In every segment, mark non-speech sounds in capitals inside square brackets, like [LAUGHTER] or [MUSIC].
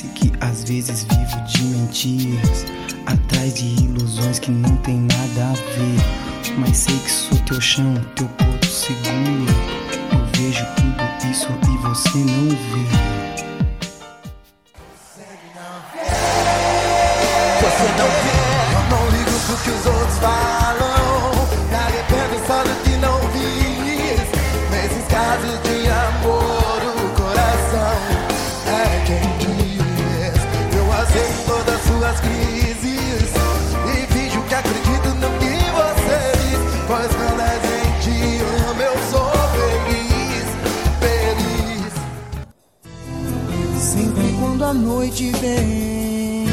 Disse que às vezes vivo de mentiras, atrás de ilusões que não tem nada a ver. Mas sei que sou teu chão, teu porto seguro. Eu vejo tudo isso e você não vê. A noite vem,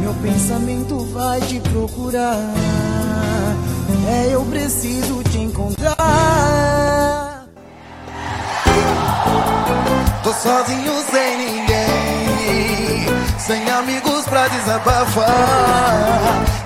meu pensamento vai te procurar. É, eu preciso te encontrar. Tô sozinho sem ninguém, sem amigos pra desabafar.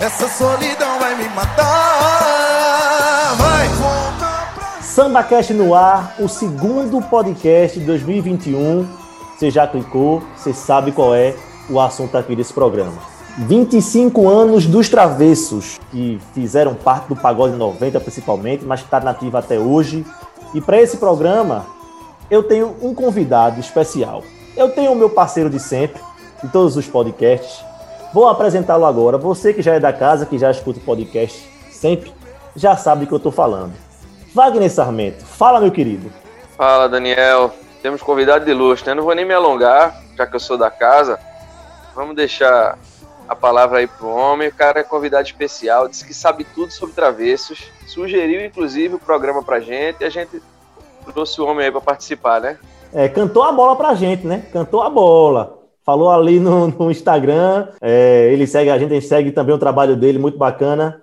Essa solidão vai me matar. Vai, conta pra no ar, o segundo podcast de 2021. Você já clicou, você sabe qual é o assunto aqui desse programa. 25 anos dos Travessos, que fizeram parte do Pagode 90 principalmente, mas que está nativa até hoje. E para esse programa, eu tenho um convidado especial. Eu tenho o meu parceiro de sempre, de todos os podcasts. Vou apresentá-lo agora. Você que já é da casa, que já escuta o podcast sempre, já sabe do que eu estou falando. Wagner Sarmento, fala, meu querido. Fala, Daniel. Temos convidado de luxo, né? Não vou nem me alongar, já que eu sou da casa. Vamos deixar a palavra aí pro homem. O cara é convidado especial, disse que sabe tudo sobre travessos. Sugeriu, inclusive, o programa pra gente e a gente trouxe o homem aí para participar, né? É, cantou a bola pra gente, né? Cantou a bola. Falou ali no, no Instagram. É, ele segue a gente, a gente segue também o trabalho dele, muito bacana.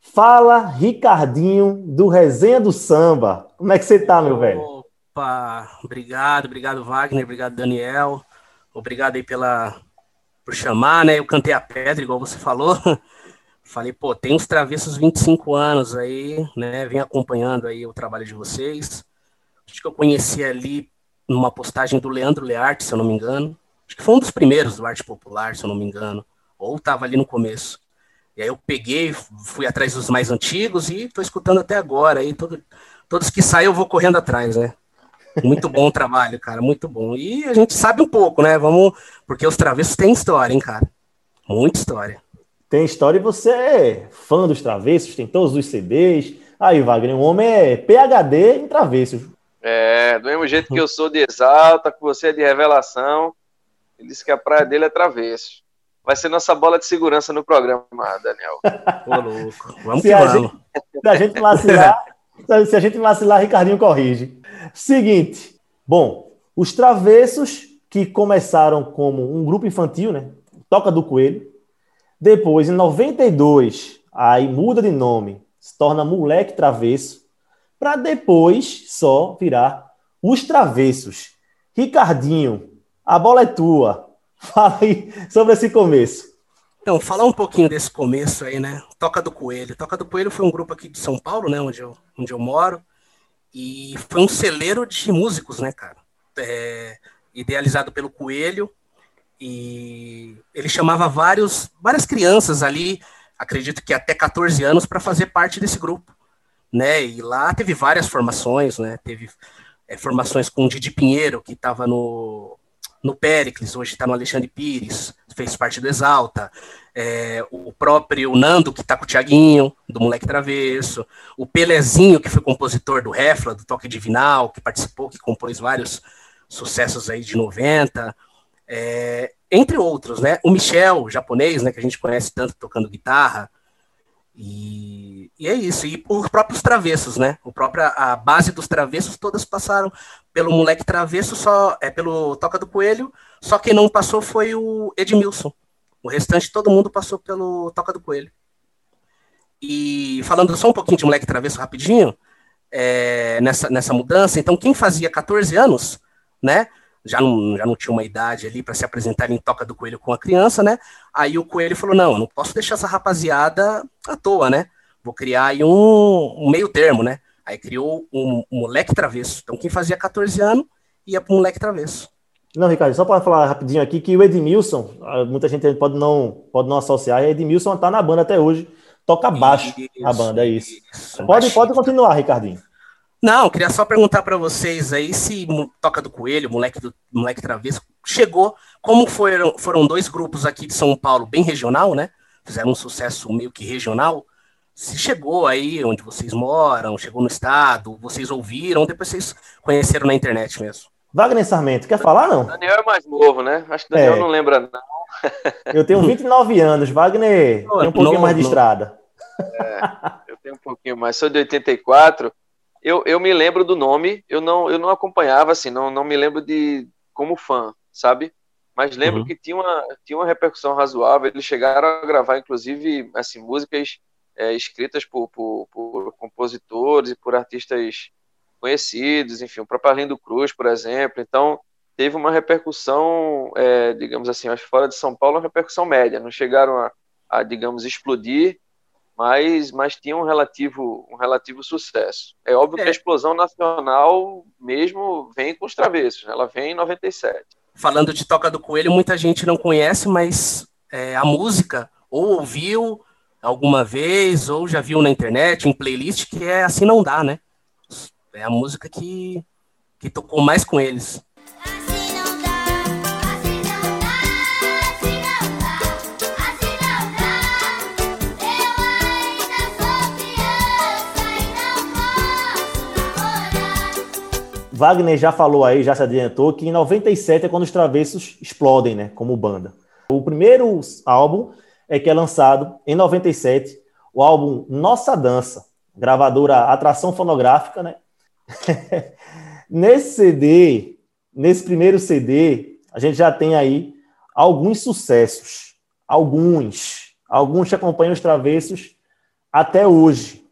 Fala, Ricardinho, do Resenha do Samba. Como é que você tá, meu velho? Opa, obrigado, obrigado Wagner, obrigado Daniel, obrigado aí pela por chamar, né? Eu cantei a pedra, igual você falou. [LAUGHS] Falei, pô, tem uns travessos 25 anos aí, né? Vem acompanhando aí o trabalho de vocês. Acho que eu conheci ali numa postagem do Leandro Learte, se eu não me engano. Acho que foi um dos primeiros do Arte Popular, se eu não me engano. Ou tava ali no começo. E aí eu peguei, fui atrás dos mais antigos e tô escutando até agora. Aí todo, todos que saem eu vou correndo atrás, né? Muito bom o trabalho, cara, muito bom. E a gente sabe um pouco, né? Vamos, porque os travessos têm história, hein, cara? Muita história. Tem história e você é fã dos travessos, tem todos os CDs. Aí, Wagner, o homem é PHD em travessos. É, do mesmo jeito que eu sou de exalta, que você é de revelação. Ele disse que a praia dele é travesso. Vai ser nossa bola de segurança no programa, Daniel. Ô, louco. Vamos Se que a, vamos. gente, se a gente vacilar, [LAUGHS] se a gente vacilar, Ricardinho corrige. Seguinte, bom, os travessos que começaram como um grupo infantil, né? Toca do Coelho. Depois, em 92, aí muda de nome, se torna Moleque Travesso, para depois só virar Os Travessos. Ricardinho, a bola é tua. [LAUGHS] Fala aí sobre esse começo. Então, falar um pouquinho desse começo aí, né? Toca do Coelho. Toca do Coelho foi um grupo aqui de São Paulo, né? Onde eu, onde eu moro. E foi um celeiro de músicos, né, cara? É, idealizado pelo Coelho. E ele chamava vários, várias crianças ali, acredito que até 14 anos, para fazer parte desse grupo. Né? E lá teve várias formações, né? Teve é, formações com o Didi Pinheiro, que estava no, no Péricles, hoje está no Alexandre Pires, fez parte do Exalta, é, o próprio Nando, que está com o Tiaguinho, do Moleque Travesso, o Pelezinho, que foi compositor do Refla, do Toque Divinal, que participou, que compôs vários sucessos aí de 90, é, entre outros, né? O Michel, japonês, né, que a gente conhece tanto tocando guitarra, e, e, é isso. E os próprios travessos, né? O próprio, a base dos travessos todas passaram pelo moleque travesso, só é pelo Toca do Coelho. Só quem não passou foi o Edmilson. O restante todo mundo passou pelo Toca do Coelho. E falando só um pouquinho de moleque travesso rapidinho, é, nessa, nessa mudança, então quem fazia 14 anos, né? Já não, já não tinha uma idade ali para se apresentar em Toca do Coelho com a criança, né? Aí o Coelho falou: não, eu não posso deixar essa rapaziada à toa, né? Vou criar aí um, um meio termo, né? Aí criou um, um moleque travesso. Então quem fazia 14 anos ia pro moleque travesso. Não, Ricardo, só para falar rapidinho aqui que o Edmilson, ah, muita gente pode não, pode não associar, Edmilson tá na banda até hoje, toca baixo isso, a banda, é isso. isso pode, pode continuar, Ricardinho. Não, queria só perguntar para vocês aí se Toca do Coelho, moleque do moleque travesso, chegou, como foram, foram dois grupos aqui de São Paulo, bem regional, né? Fizeram um sucesso meio que regional. Se chegou aí onde vocês moram, chegou no estado, vocês ouviram, depois vocês conheceram na internet mesmo. Wagner Sarmento, quer falar, não? Daniel é mais novo, né? Acho que Daniel é. não lembra, não. Eu tenho 29 anos, Wagner tem um pouquinho mais de estrada. É, eu tenho um pouquinho mais, sou de 84. Eu, eu me lembro do nome, eu não, eu não acompanhava, assim, não, não me lembro de como fã, sabe? Mas lembro uhum. que tinha uma, tinha uma repercussão razoável. Eles chegaram a gravar, inclusive, assim, músicas é, escritas por, por, por compositores e por artistas conhecidos, enfim, o próprio Arlindo Cruz, por exemplo. Então, teve uma repercussão, é, digamos assim, acho fora de São Paulo, uma repercussão média. Não chegaram a, a, digamos, explodir, mas, mas tinha um relativo, um relativo sucesso. É óbvio é. que a explosão nacional mesmo vem com os travessos, ela vem em 97. Falando de Toca do Coelho, muita gente não conhece, mas é, a música ou ouviu alguma vez, ou já viu na internet, em playlist, que é Assim Não Dá, né? É a música que, que tocou mais com eles. Wagner já falou aí, já se adiantou, que em 97 é quando os Travessos explodem, né, como banda. O primeiro álbum é que é lançado em 97, o álbum Nossa Dança, gravadora Atração Fonográfica, né, [LAUGHS] nesse CD, nesse primeiro CD, a gente já tem aí alguns sucessos. Alguns. Alguns que acompanham os travessos até hoje.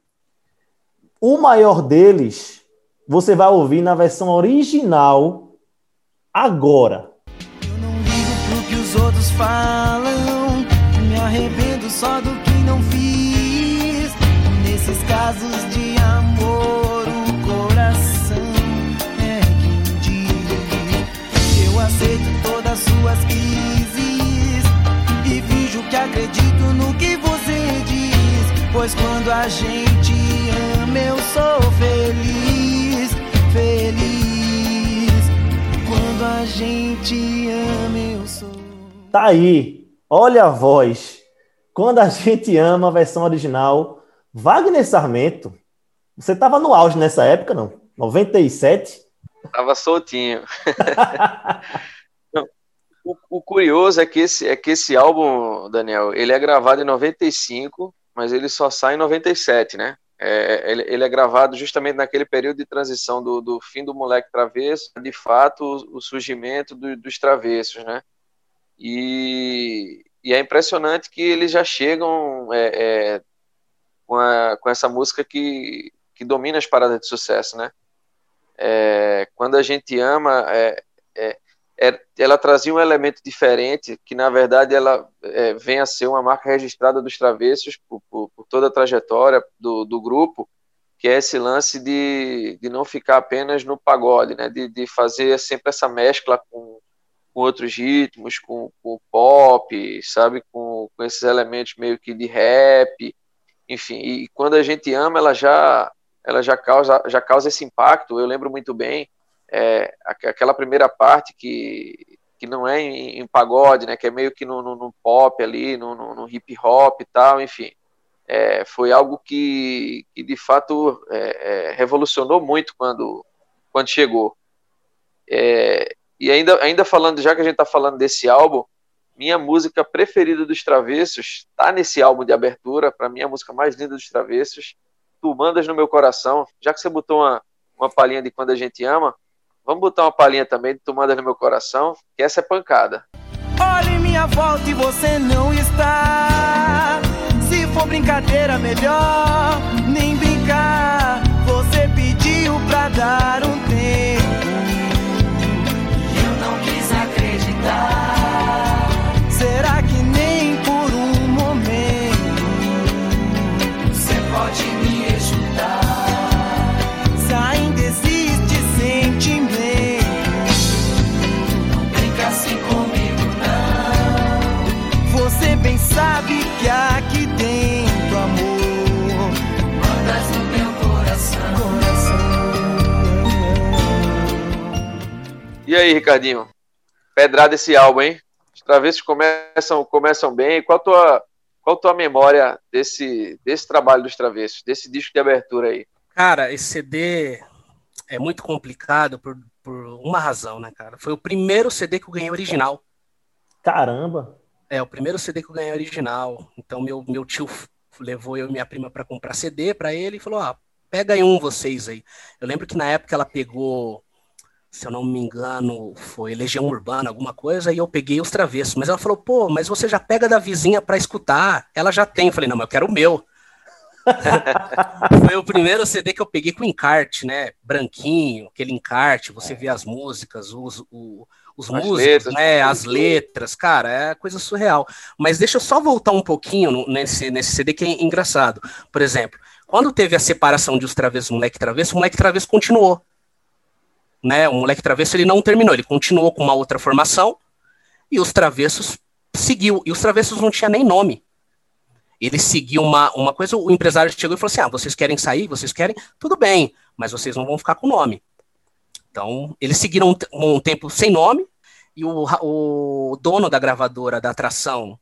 O maior deles, você vai ouvir na versão original agora. Eu não ligo pro que os outros falam, me arrependo só do que não fiz. Nesses casos de amor suas crises e finjo que acredito no que você diz. Pois quando a gente ama, eu sou feliz, Quando a gente ama, eu sou. Tá aí, olha a voz. Quando a gente ama a versão original, Wagner Sarmento. Você tava no auge nessa época, não? 97? Tava soltinho. [LAUGHS] O, o, curioso é que, esse, é que esse álbum, Daniel, ele é gravado em 95, mas ele só sai em 97, né? É, ele, ele, é gravado justamente naquele período de transição do, do fim do Moleque Travesso, de fato, o, o surgimento do, dos travessos, né? E, e, é impressionante que eles já chegam é, é, com, a, com, essa música que, que domina as paradas de sucesso, né? É, quando a gente ama, é, é ela trazia um elemento diferente, que na verdade ela é, vem a ser uma marca registrada dos travessos por, por, por toda a trajetória do, do, grupo, que é esse lance de, de não ficar apenas no pagode, né? de, de fazer sempre essa mescla com, com outros ritmos, com, com pop, sabe, com, com esses elementos meio que de rap, enfim, e quando a gente ama, ela já ela já causa já causa esse impacto. Eu lembro muito bem é, aquela primeira parte que, que não é em, em, pagode, né, que é meio que no, no, no pop ali, no, no, hip hop e tal, enfim. É, foi algo que, que de fato é, é revolucionou muito quando, quando chegou. É, e ainda, ainda falando, já que a gente está falando desse álbum, minha música preferida dos Travessos está nesse álbum de abertura, para mim a música mais linda dos Travessos, Tu Mandas no Meu Coração, já que você botou uma, uma palhinha de Quando a Gente Ama, Vamos botar uma palhinha também de Tomada no Meu Coração, que essa é pancada. Olhe minha volta e você não está. Se for brincadeira, melhor nem brincar. Você pediu pra dar um tempo. Aí, Ricardinho. Pedrada esse álbum, hein? Os travessos começam, começam bem. Qual a tua, qual a tua memória desse, desse trabalho dos travessos, desse disco de abertura aí? Cara, esse CD é muito complicado por, por uma razão, né, cara? Foi o primeiro CD que eu ganhei original. Caramba! É, o primeiro CD que eu ganhei original. Então, meu, meu tio levou eu e minha prima para comprar CD para ele e falou: ah, pega aí um vocês aí. Eu lembro que na época ela pegou, se eu não me engano, foi Legião Urbana, alguma coisa, e eu peguei os travessos. Mas ela falou: pô, mas você já pega da vizinha para escutar? Ela já tem. Eu falei: não, mas eu quero o meu. [LAUGHS] Foi o primeiro CD que eu peguei com encarte, né? Branquinho, aquele encarte, você vê as músicas, os, o, os as músicos, letras, né? As letras, cara, é coisa surreal. Mas deixa eu só voltar um pouquinho nesse, nesse CD que é engraçado. Por exemplo, quando teve a separação de os travessos moleque travesso, o moleque travesso continuou. Né? O moleque travesso ele não terminou, ele continuou com uma outra formação e os travessos seguiu. E os travessos não tinha nem nome ele seguiu uma, uma coisa, o empresário chegou e falou assim: ah, vocês querem sair, vocês querem, tudo bem, mas vocês não vão ficar com nome. Então, eles seguiram um, um tempo sem nome, e o, o, dono da gravadora da atração,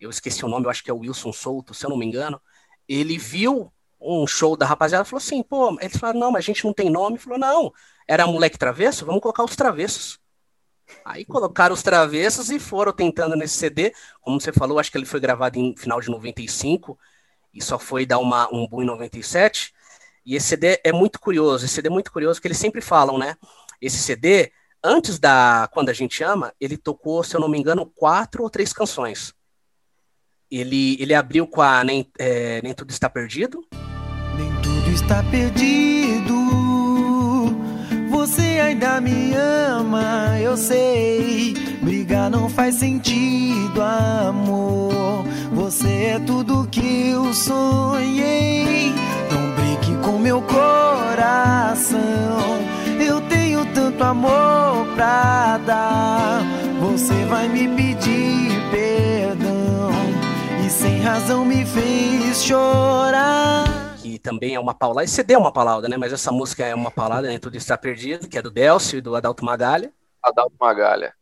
eu esqueci o nome, eu acho que é o Wilson Souto, se eu não me engano, ele viu um show da rapaziada falou assim: pô, eles falaram, não, mas a gente não tem nome. Ele falou, não, era moleque travesso, vamos colocar os travessos. Aí colocaram os travessos e foram tentando nesse CD. Como você falou, acho que ele foi gravado em final de 95 e só foi dar uma, um boom em 97. E esse CD é muito curioso. Esse CD é muito curioso que eles sempre falam, né? Esse CD, antes da Quando a Gente Ama, ele tocou, se eu não me engano, quatro ou três canções. Ele, ele abriu com a Nem, é, Nem Tudo Está Perdido. Nem tudo está perdido você ainda me ama, eu sei. Brigar não faz sentido, amor. Você é tudo que eu sonhei. Não brinque com meu coração. Eu tenho tanto amor pra dar. Você vai me pedir perdão. E sem razão me fez chorar também é uma paulada. Esse CD é uma paulada, né? Mas essa música é uma paulada, né? Tudo está perdido, que é do Delcio e do Adalto Magalha. Adalto Magalha.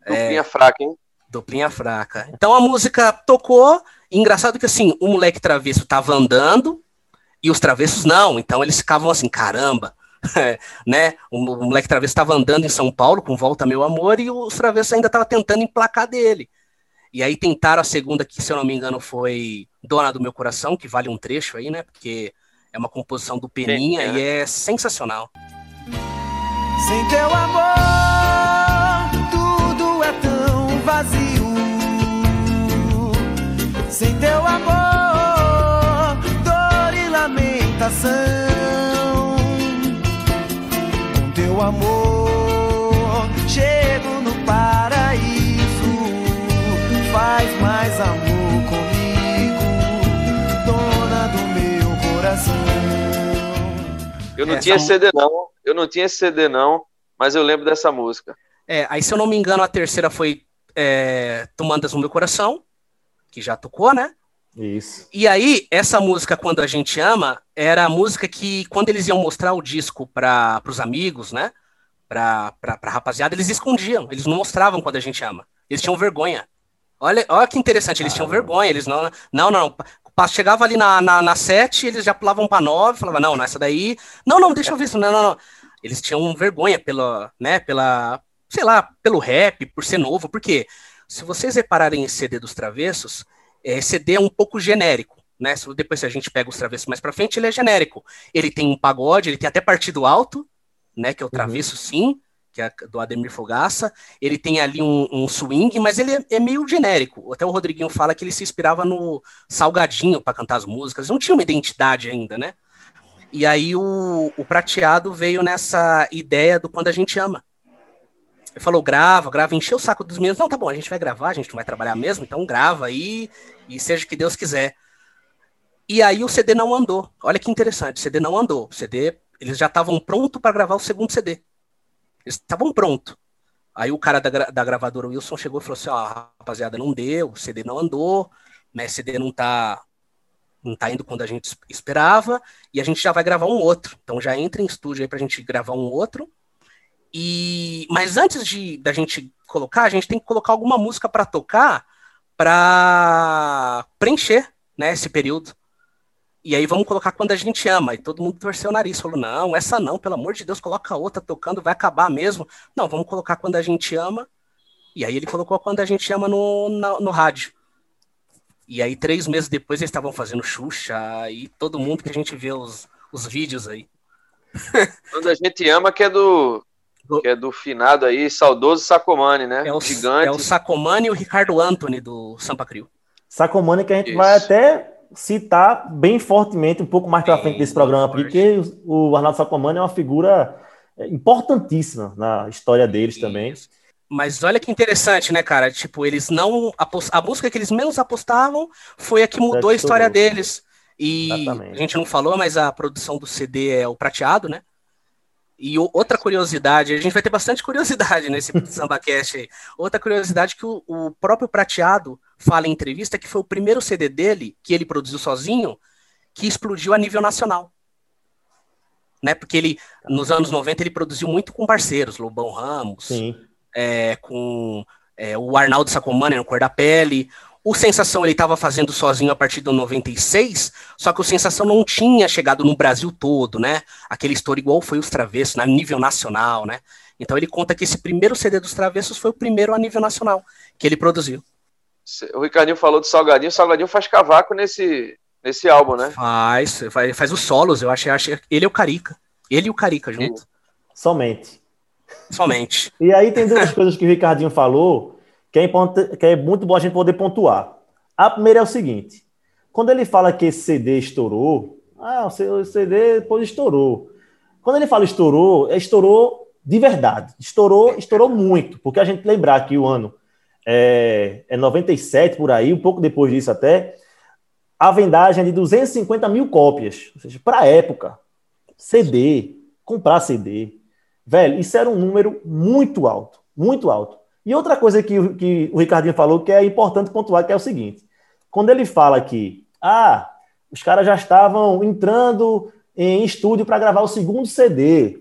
Duplinha é, fraca, hein? Duplinha fraca. Então a música tocou. engraçado que assim, o moleque travesso tava andando e os travessos não. Então eles ficavam assim, caramba. [LAUGHS] né? O, o moleque travesso estava andando em São Paulo com Volta Meu Amor e os travessos ainda estavam tentando emplacar dele. E aí tentaram a segunda, que se eu não me engano foi Dona do Meu Coração, que vale um trecho aí, né? Porque é uma composição do Peninha é. e é sensacional. Sem teu amor, tudo é tão vazio. Sem teu amor, dor e lamentação. Com teu amor, Eu não Essa tinha CD não, eu não tinha CD não, mas eu lembro dessa música. É, aí se eu não me engano a terceira foi é, Tomandas no Meu Coração, que já tocou, né? Isso. E aí, essa música, Quando a Gente Ama, era a música que, quando eles iam mostrar o disco para os amigos, né? Pra, pra, pra rapaziada, eles escondiam, eles não mostravam Quando a Gente Ama. Eles tinham vergonha. Olha, olha que interessante, eles tinham vergonha, eles não. Não, não. Chegava ali na, na, na 7, eles já pulavam para 9, falavam, não, nessa daí. Não, não, deixa eu ver isso. Não, não, não. Eles tinham vergonha pela, né, pela, sei lá, pelo rap, por ser novo, porque se vocês repararem esse CD dos travessos, é, CD é um pouco genérico, né? Depois se a gente pega os travessos mais para frente, ele é genérico. Ele tem um pagode, ele tem até partido alto, né? Que é o travesso, uhum. sim que é do Ademir Fogaça. Ele tem ali um, um swing, mas ele é, é, meio genérico. Até o Rodriguinho fala que ele se inspirava no Salgadinho para cantar as músicas. Não tinha uma identidade ainda, né? E aí o, o Prateado veio nessa ideia do Quando a Gente Ama. Ele falou, grava, grava, encheu o saco dos meninos. Não, tá bom, a gente vai gravar, a gente não vai trabalhar mesmo, então grava aí e seja o que Deus quiser. E aí o CD não andou. Olha que interessante, o CD não andou. O CD, eles já estavam prontos para gravar o segundo CD. Eles estavam prontos. Aí o cara da, da gravadora Wilson chegou e falou assim: ó, rapaziada, não deu, o CD não andou, né? CD não tá, não tá indo quando a gente esperava, e a gente já vai gravar um outro. Então já entra em estúdio aí pra gente gravar um outro. E, mas antes de da gente colocar, a gente tem que colocar alguma música para tocar para preencher né, esse período. E aí vamos colocar quando a gente ama. E todo mundo torceu o nariz, falou: não, essa não, pelo amor de Deus, coloca outra tocando, vai acabar mesmo. Não, vamos colocar quando a gente ama. E aí ele colocou quando a gente ama no, no, no rádio. E aí, três meses depois, eles estavam fazendo Xuxa e todo mundo que a gente vê os, os vídeos aí. [LAUGHS] Quando a gente ama, que é do. Que é do finado aí, saudoso Sacomani, né? É o, Gigante. É o Sacomani e o Ricardo Anthony do Sampa Crio. Sacomani que a gente Isso. vai até citar bem fortemente um pouco mais para frente desse programa, porque o Arnaldo Sacomani é uma figura importantíssima na história deles Isso. também. Mas olha que interessante, né, cara? Tipo, eles não. A música que eles menos apostavam foi a que mudou a história deles. E Exatamente. a gente não falou, mas a produção do CD é o prateado, né? E outra curiosidade, a gente vai ter bastante curiosidade nesse [LAUGHS] SambaCast aí. Outra curiosidade que o, o, próprio Prateado fala em entrevista que foi o primeiro CD dele, que ele produziu sozinho, que explodiu a nível nacional. Né? Porque ele, nos anos 90, ele produziu muito com parceiros, Lobão Ramos, é, com é, o Arnaldo Sacomani no Cor da Pele. O Sensação ele estava fazendo sozinho a partir do 96, só que o Sensação não tinha chegado no Brasil todo, né? Aquele estouro igual foi os Travessos, né? a nível nacional, né? Então ele conta que esse primeiro CD dos Travessos foi o primeiro a nível nacional que ele produziu. O Ricardinho falou do Salgadinho, o Salgadinho faz cavaco nesse, nesse álbum, né? Faz, faz, faz os solos, eu acho, acho ele é o Carica. Ele e o Carica junto. Somente. Somente. E aí tem duas coisas que o Ricardinho falou que é, que é muito bom a gente poder pontuar. A primeira é o seguinte: quando ele fala que esse CD estourou, ah, o CD depois estourou. Quando ele fala estourou, é estourou de verdade. Estourou, estourou muito, porque a gente lembrar que o ano é, é 97 por aí, um pouco depois disso até, a vendagem é de 250 mil cópias. Ou seja, para a época, CD, comprar CD, Velho, isso era um número muito alto, muito alto. E outra coisa que, que o Ricardinho falou que é importante pontuar, que é o seguinte: quando ele fala que, ah, os caras já estavam entrando em estúdio para gravar o segundo CD.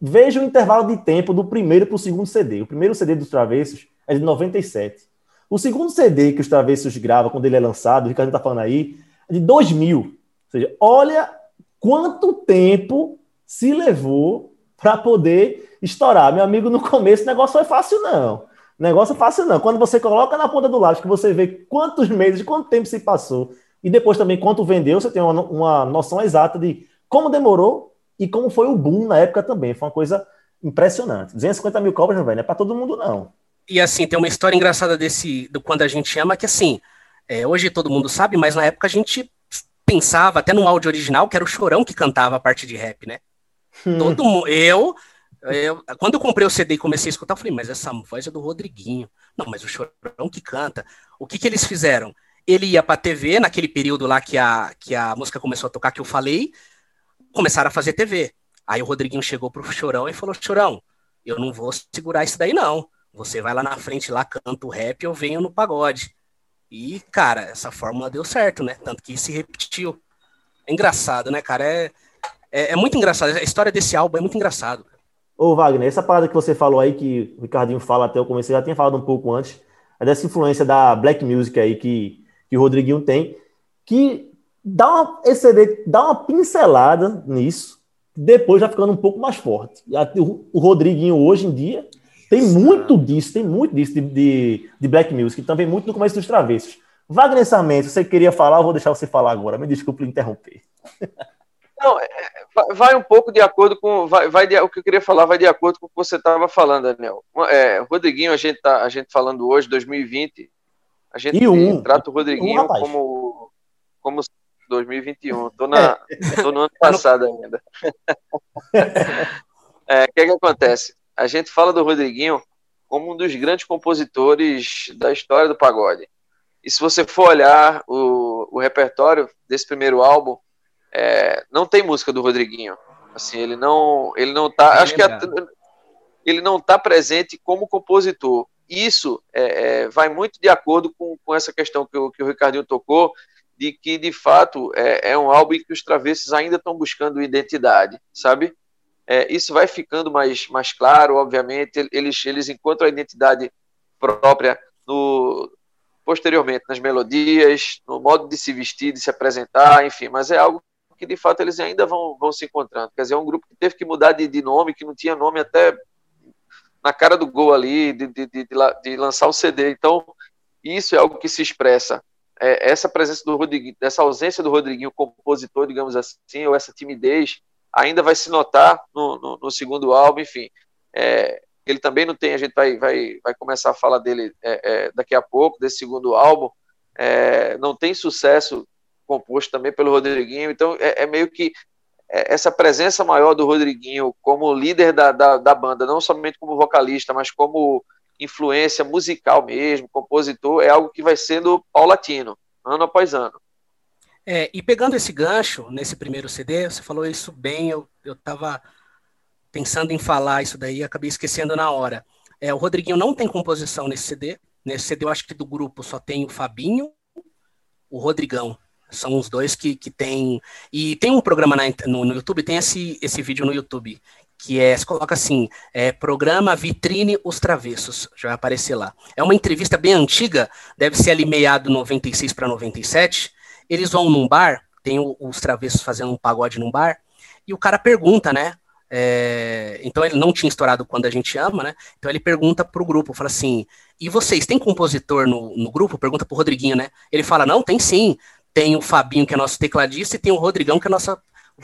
Veja o intervalo de tempo do primeiro para o segundo CD. O primeiro CD dos Travessos é de 97. O segundo CD que os Travessos gravam quando ele é lançado, o Ricardo está falando aí, é de 2000. Ou seja, olha quanto tempo se levou para poder estourar. Meu amigo, no começo o negócio foi fácil, não. O negócio é fácil, não. Quando você coloca na ponta do lápis, que você vê quantos meses, quanto tempo se passou, e depois também quanto vendeu, você tem uma, uma noção exata de como demorou e como foi o boom na época também. Foi uma coisa impressionante. 250 mil cobras, velho, não é para todo mundo, não. E assim, tem uma história engraçada desse, do Quando a Gente Ama, que assim, é, hoje todo mundo sabe, mas na época a gente pensava, até no áudio original, que era o Chorão que cantava a parte de rap, né? Todo mundo. Eu, eu, quando eu comprei o CD e comecei a escutar, eu falei, mas essa voz é do Rodriguinho. Não, mas o Chorão que canta. O que, que eles fizeram? Ele ia pra TV, naquele período lá que a, que a música começou a tocar, que eu falei, começaram a fazer TV. Aí o Rodriguinho chegou pro Chorão e falou: Chorão, eu não vou segurar isso daí, não. Você vai lá na frente, lá canta o rap, eu venho no pagode. E, cara, essa fórmula deu certo, né? Tanto que se repetiu. É engraçado, né, cara? É, é, é, muito engraçado. A história desse álbum é muito engraçado. Ô, Wagner, essa parada que você falou aí, que o Ricardinho fala até eu comecei, já tinha falado um pouco antes, é dessa influência da black music aí que, que o Rodriguinho tem, que dá uma, esse dá uma pincelada nisso, depois já ficando um pouco mais forte. O Rodriguinho hoje em dia tem muito disso, tem muito disso de, de, de black music, também muito no começo dos travessos. Wagner Samento, você queria falar, eu vou deixar você falar agora, me desculpe interromper. [LAUGHS] Não, é, vai um pouco de acordo com. Vai, vai de, o que eu queria falar vai de acordo com o que você estava falando, Daniel. É, Rodriguinho, a gente, tá, a gente falando hoje, 2020, a gente um, trata o Rodriguinho um, como, como 2021. Estou na, tô no ano passado ainda. [LAUGHS] [LAUGHS] É, o que, é que acontece? A gente fala do Rodriguinho como um dos grandes compositores da história do pagode. E se você for olhar o, o repertório desse primeiro álbum, é, não tem música do Rodriguinho. Assim, ele não, ele não tá, acho que a, ele não tá presente como compositor. Isso é, é, vai muito de acordo com, com essa questão que o, que o Ricardinho tocou, de que de fato é, é um álbum em que os travessos ainda estão buscando identidade, sabe? É, isso vai ficando mais, mais claro, obviamente, eles, eles encontram a identidade própria no, posteriormente nas melodias, no modo de se vestir, de se apresentar, enfim, mas é algo que de fato eles ainda vão, vão se encontrando. Quer dizer, é um grupo que teve que mudar de, de nome, que não tinha nome até na cara do gol ali, de, de, de, de lançar o CD. Então, isso é algo que se expressa. É, essa presença do Rodriguinho, essa ausência do Rodriguinho, compositor, digamos assim, ou essa timidez, ainda vai se notar no, no, no segundo álbum, enfim. É, ele também não tem, a gente vai, vai, vai começar a falar dele é, é daqui a pouco, desse segundo álbum, é, não tem sucesso composto também pelo Rodriguinho, então é, é meio que essa presença maior do Rodriguinho como líder da, da, da, banda, não somente como vocalista, mas como influência musical mesmo, compositor, é algo que vai sendo paulatino, ano após ano. É, e pegando esse gancho nesse primeiro CD, você falou isso bem, eu, eu tava pensando em falar isso daí, acabei esquecendo na hora. É, o Rodriguinho não tem composição nesse CD. Nesse CD eu acho que do grupo só tem o Fabinho, o Rodrigão. São os dois que, que tem. E tem um programa na, no, no YouTube, tem esse, esse vídeo no YouTube, que é, se coloca assim, é, programa Vitrine Os Travessos, já vai aparecer lá. É uma entrevista bem antiga, deve ser ali meado 96 para 97. Eles vão num bar, tem os travessos fazendo um pagode num bar, e o cara pergunta, né? É, então ele não tinha estourado quando a gente ama, né? Então ele pergunta pro grupo, fala assim: e vocês têm compositor no, no grupo? Pergunta pro Rodriguinho, né? Ele fala: não, tem sim. Tem o Fabinho, que é nosso tecladista, e tem o Rodrigão, que é nosso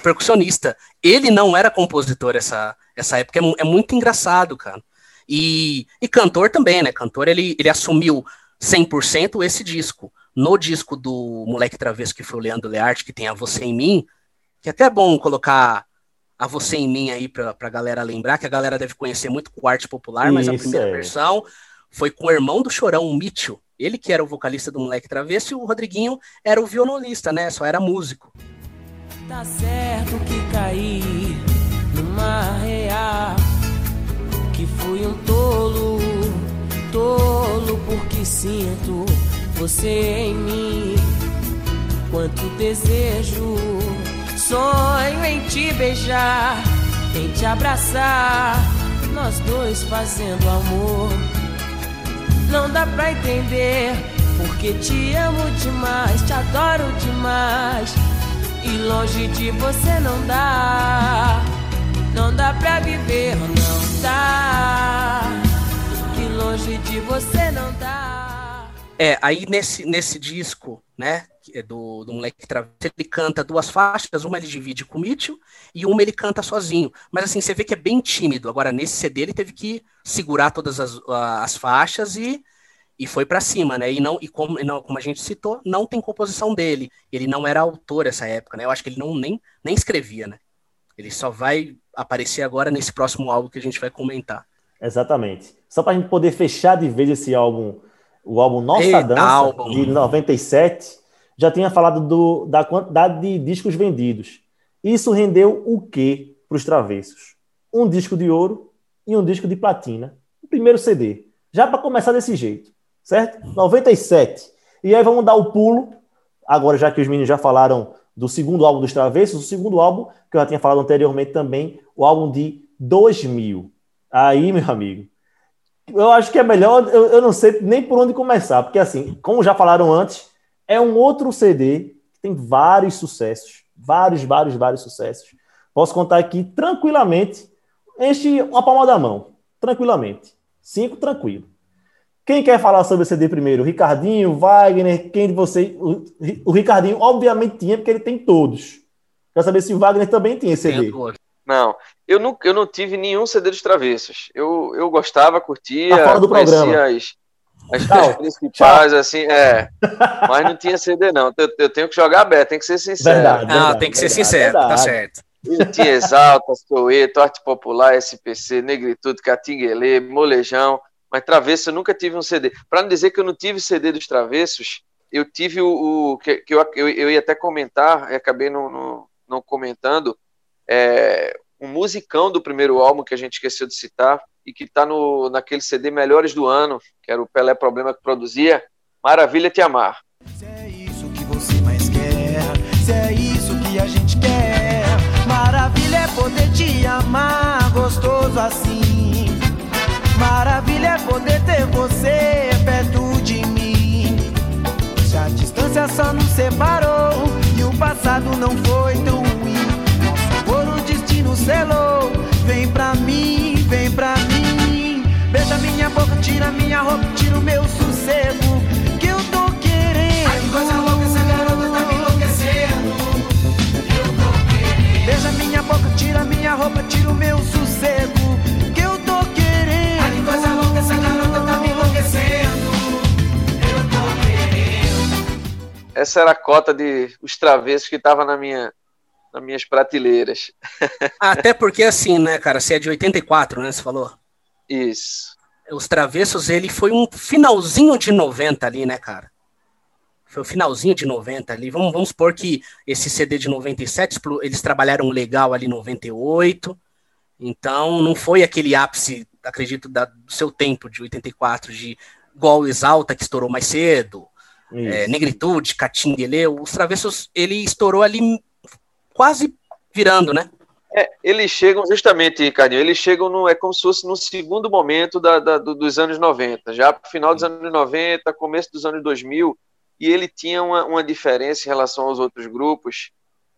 percussionista. Ele não era compositor essa, essa época, é, é muito engraçado, cara. E, e cantor também, né? Cantor, ele, ele assumiu 100% esse disco. No disco do Moleque Travesso, que foi o Leandro Learte, que tem A Você em Mim, que é até bom colocar a Você em Mim aí pra, pra galera lembrar, que a galera deve conhecer muito com arte popular, mas a primeira é. versão foi com o irmão do Chorão, o Mitchell. Ele que era o vocalista do Moleque Travesso e o Rodriguinho era o violonista, né? Só era músico. Tá certo que caí numa real, que fui um tolo, tolo porque sinto você em mim. Quanto desejo, sonho em te beijar, em te abraçar, nós dois fazendo amor não dá pra entender. Porque te amo demais, te adoro demais. E longe de você não dá. Não dá pra viver, não dá. Que longe de você não dá. É, aí nesse, nesse disco, né, é do, do Moleque Travesso, ele canta duas faixas, uma ele divide com o Mitchell e uma ele canta sozinho. Mas assim, você vê que é bem tímido. Agora, nesse CD, ele teve que segurar todas as, as faixas e, e foi para cima, né? E não e como, não, como a gente citou, não tem composição dele. Ele não era autor essa época, né? Eu acho que ele não nem, nem escrevia, né? Ele só vai aparecer agora nesse próximo álbum que a gente vai comentar. Exatamente. Só para a gente poder fechar de vez esse álbum, o álbum Nossa Eita, Dança, álbum. de 97, já tinha falado do, da quantidade de discos vendidos. Isso rendeu o quê para os travessos? Um disco de ouro e um disco de platina. O primeiro CD. Já para começar desse jeito, certo? 97. E aí vamos dar o pulo, agora já que os meninos já falaram do segundo álbum dos Travessos, o segundo álbum, que eu já tinha falado anteriormente também, o álbum de 2000. Aí, meu amigo, eu acho que é melhor, eu, eu não sei nem por onde começar, porque assim, como já falaram antes, é um outro CD que tem vários sucessos, vários, vários, vários sucessos. Posso contar aqui tranquilamente, enche uma palma da mão, tranquilamente. Cinco, tranquilo. Quem quer falar sobre o CD primeiro? Ricardinho, Wagner, quem de vocês? O, o Ricardinho, obviamente, tinha, porque ele tem todos. Quero saber se o Wagner também tinha CD. Não, eu não, eu não tive nenhum CD dos Travessos. Eu, eu gostava, curtia, tá fora do programa. as, as Tchau. principais, Tchau. assim, é. Mas não tinha CD, não. Eu, eu, tenho que jogar aberto, tem que ser sincero. Verdade, verdade, tem que ser verdade, sincero, tá certo. Eu tinha Exalta, Soueto, Arte Popular, SPC, Negritude, Catinguelê, Molejão, mas Travesso eu nunca tive um CD. Para não dizer que eu não tive CD dos Travessos, eu tive o, o que, que eu, eu, eu, ia até comentar, acabei não, não, não comentando, é, um musicão do primeiro álbum que a gente esqueceu de citar, e que está naquele CD Melhores do Ano, que era o Pelé Problema que produzia, Maravilha Te Amar. Se é isso que você mais quer, se é isso que a gente quer, maravilha é poder te amar gostoso assim. Maravilha é poder ter você perto de mim. Se a distância só nos separou e o passado não foi tão selou. Vem pra mim, vem pra mim. Beija minha boca, tira minha roupa, tira o meu sossego. Que eu tô querendo. Que coisa louca, essa garota tá me enlouquecendo. Eu tô querendo. Beija minha boca, tira minha roupa, tira o meu sossego. Que eu tô querendo. Ai, que coisa louca, essa garota tá me enlouquecendo. Eu tô querendo. Essa era a cota de os travessos que tava na minha, nas minhas prateleiras. Até porque, assim, né, cara, você é de 84, né? Você falou? Isso. Os Travessos, ele foi um finalzinho de 90 ali, né, cara? Foi o finalzinho de 90 ali. Vamos, vamos supor que esse CD de 97, explo- eles trabalharam legal ali em 98. Então, não foi aquele ápice, acredito, da- do seu tempo de 84, de o Exalta, que estourou mais cedo, é. Negritude, Catinguele. Os Travessos, ele estourou ali quase virando, né? É, eles chegam justamente, Ricardinho, eles chegam no, é como se fosse no segundo momento da, da- do- dos anos 90, já final dos anos 90, começo dos anos 2000, e ele tinha uma, uma diferença em relação aos outros grupos,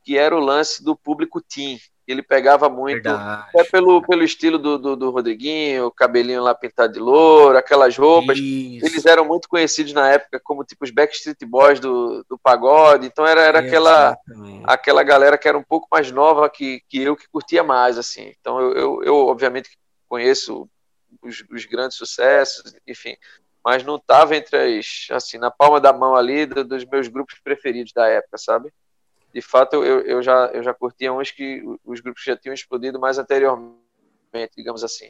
que era o lance do público teen. Ele pegava muito, Verdade. até pelo, pelo estilo do, do, do Rodriguinho, o cabelinho lá pintado de louro, aquelas roupas. Isso. Eles eram muito conhecidos na época como tipo os Backstreet Boys do, do pagode, então era, era aquela Exatamente. aquela galera que era um pouco mais nova que, que eu, que curtia mais, assim. Então eu, eu, eu, obviamente conheço os, os grandes sucessos, enfim, mas não estava entre as, assim, na palma da mão ali do- dos meus grupos preferidos da época, sabe? De fato, eu, eu, já, eu já curtia uns que os grupos já tinham explodido mais anteriormente, digamos assim.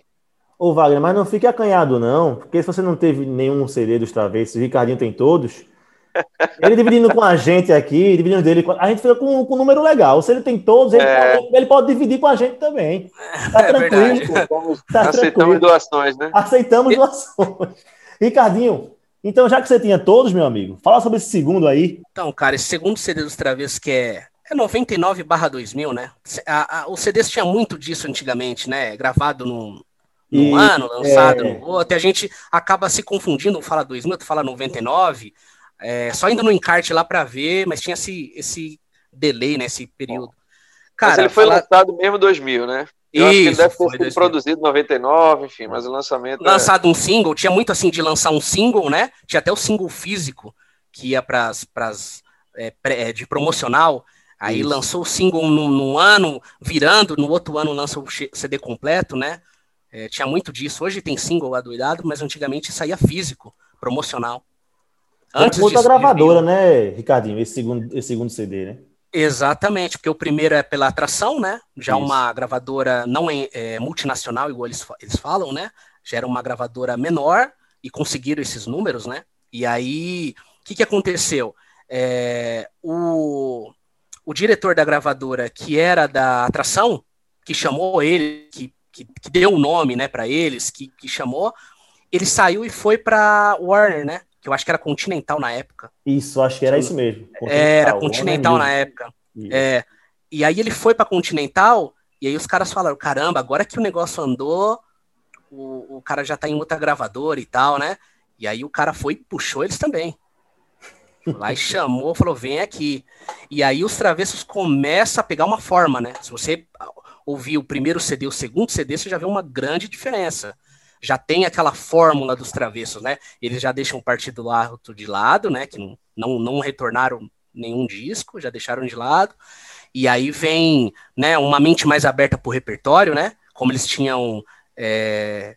Ô, Wagner, mas não fique acanhado, não, porque se você não teve nenhum CD dos Travessos, o Ricardinho tem todos. [LAUGHS] Ele dividindo com a gente aqui, dividindo dele, com- a gente fica com, com um número legal. Se ele tem todos, ele, É. pode, ele pode dividir com a gente também. Tá É tranquilo, verdade. pô. Tá Aceitamos tranquilo. doações, né? Aceitamos doações. Ricardinho, então já que você tinha todos, meu amigo, fala sobre esse segundo aí. Então, cara, esse segundo CD dos Travessos, que é, é 99 barra 2000, né? A, a, os CDs tinha muito disso antigamente, né? Gravado num, num E, ano, lançado é. no outro, e a gente acaba se confundindo, um fala 2000, outro fala 99, é, só indo no encarte lá pra ver, mas tinha esse, esse delay, né? Esse período. mas Cara, ele foi falar- lançado mesmo em 2000, né? Eu acho que ele Isso, deve ter foi sido 2000. produzido em 99, enfim, mas o lançamento é... lançado um single, tinha muito assim de lançar um single, né? Tinha até o single físico que ia para as de promocional. Aí Isso. lançou o single num, num ano, virando, no outro ano lança o CD completo, né? É, tinha muito disso. Hoje tem single adoidado, mas antigamente saía físico, promocional. Antes muita disso, gravadora, né, Ricardinho? Esse segundo, esse segundo CD, né? Exatamente, porque o primeiro é pela atração, né? Já Isso. uma gravadora não é, é, multinacional, igual eles, eles falam, né? Já era uma gravadora menor e conseguiram esses números, né? E aí, o que, que aconteceu? É, o, o diretor da gravadora, que era da atração, que chamou ele, que, que, que deu o nome né, para eles, que, que chamou, ele saiu e foi para Warner, né? Que eu acho que era Continental na época. Isso, acho que era isso mesmo. Era Continental, Continental na época. É, e aí ele foi pra Continental, e aí os caras falaram, caramba, agora que o negócio andou, o, o cara já tá em outra gravadora e tal, né? E aí o cara foi e puxou eles também. Lá e [LAUGHS] chamou, falou, vem aqui. E aí os travessos começam a pegar uma forma, né? Se você ouvir o primeiro CD e o segundo CD, você já vê uma grande diferença. Já tem aquela fórmula dos travessos, né? Eles já deixam o partido alto de lado, né? Que não, não, não retornaram nenhum disco, já deixaram de lado. E aí vem né, uma mente mais aberta para o repertório, né? Como eles tinham é,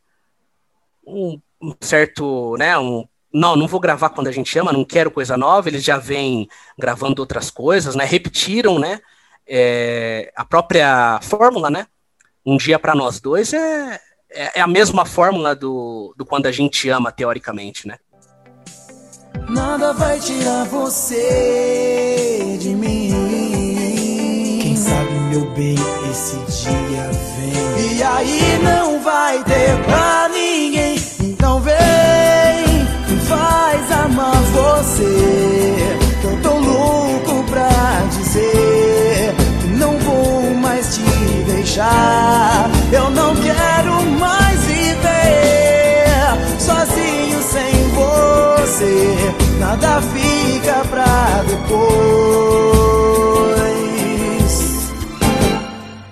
um, um certo, né? Um, não, não vou gravar quando a gente ama, não quero coisa nova. Eles já vêm gravando outras coisas, né? Repetiram, né? É, a própria fórmula, né? Um dia para nós dois é, é, é a mesma fórmula do, do quando a gente ama, teoricamente, né? Nada vai tirar você de mim. Quem sabe, meu bem, esse dia vem. E aí não vai ter pra ninguém. Então vem, me faz amar você. Que eu tô louco pra dizer que não vou mais te deixar. Nada fica pra depois.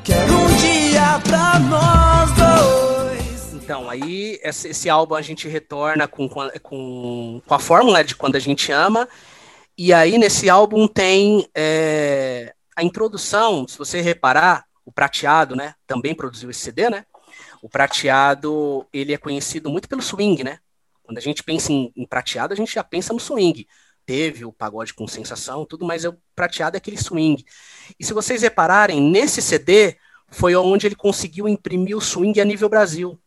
Quero um dia pra nós dois. Então, aí esse, esse álbum a gente retorna com, com, com, a fórmula de quando a gente ama. E aí, nesse álbum, tem é, a introdução, se você reparar, o Prateado, né, também produziu esse CD, né? O Prateado, ele é conhecido muito pelo swing, né? Quando a gente pensa em, em prateado, a gente já pensa no swing. Teve o pagode com sensação, tudo, mas o prateado é aquele swing. E se vocês repararem, nesse CD foi onde ele conseguiu imprimir o swing a nível Brasil.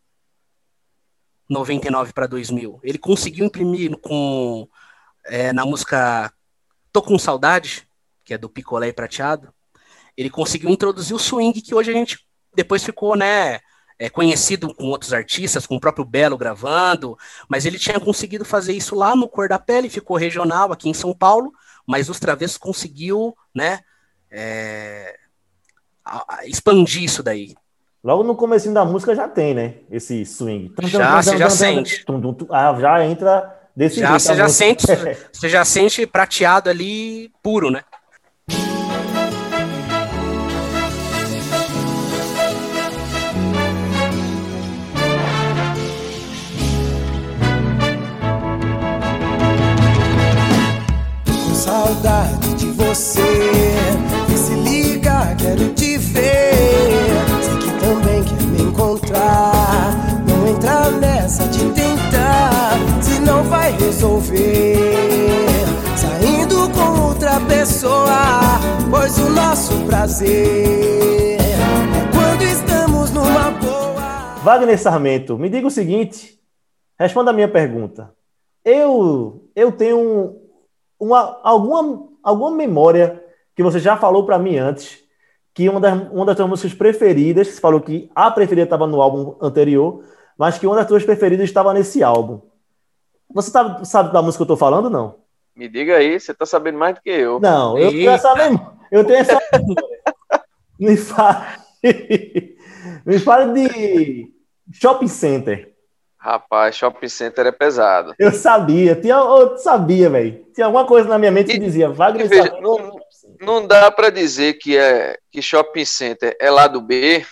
99 para 2000. Ele conseguiu imprimir com é, na música Tô com Saudade, que é do Picolé e Prateado. Ele conseguiu introduzir o swing que hoje a gente depois ficou, né, é, conhecido com outros artistas, com o próprio Belo gravando, mas ele tinha conseguido fazer isso lá no Cor da Pele, ficou regional aqui em São Paulo, mas os Travessos conseguiu, né, é, a, a expandir isso daí. Logo no começo da música já tem, né? Esse swing. Já, você já sente. Já entra desse já, jeito. Você já, sente, [LAUGHS] você já sente prateado ali puro, né? Saudade de você. E se liga, quero te ver. Sei que também quer me encontrar. Não entrar nessa de tentar, se não vai resolver. Saindo com outra pessoa, pois o nosso prazer é quando estamos numa boa. Wagner Sarmento, me diga o seguinte. Responda a minha pergunta. Eu, eu tenho uma, alguma, alguma memória que você já falou para mim antes, que uma das, uma das suas músicas preferidas, você falou que a preferida estava no álbum anterior, mas que uma das suas preferidas estava nesse álbum. Você sabe, sabe da música que eu estou falando, não? Me diga aí, você está sabendo mais do que eu. Não, eu tenho essa memória. Eu tenho essa [LAUGHS] Me fale. Me fale de Shopping Center. Rapaz, shopping center é pesado. Eu sabia, tinha, eu sabia, velho. Tinha alguma coisa na minha mente que dizia, Wagner. Veja, não, não dá para dizer que é que shopping center é lado B,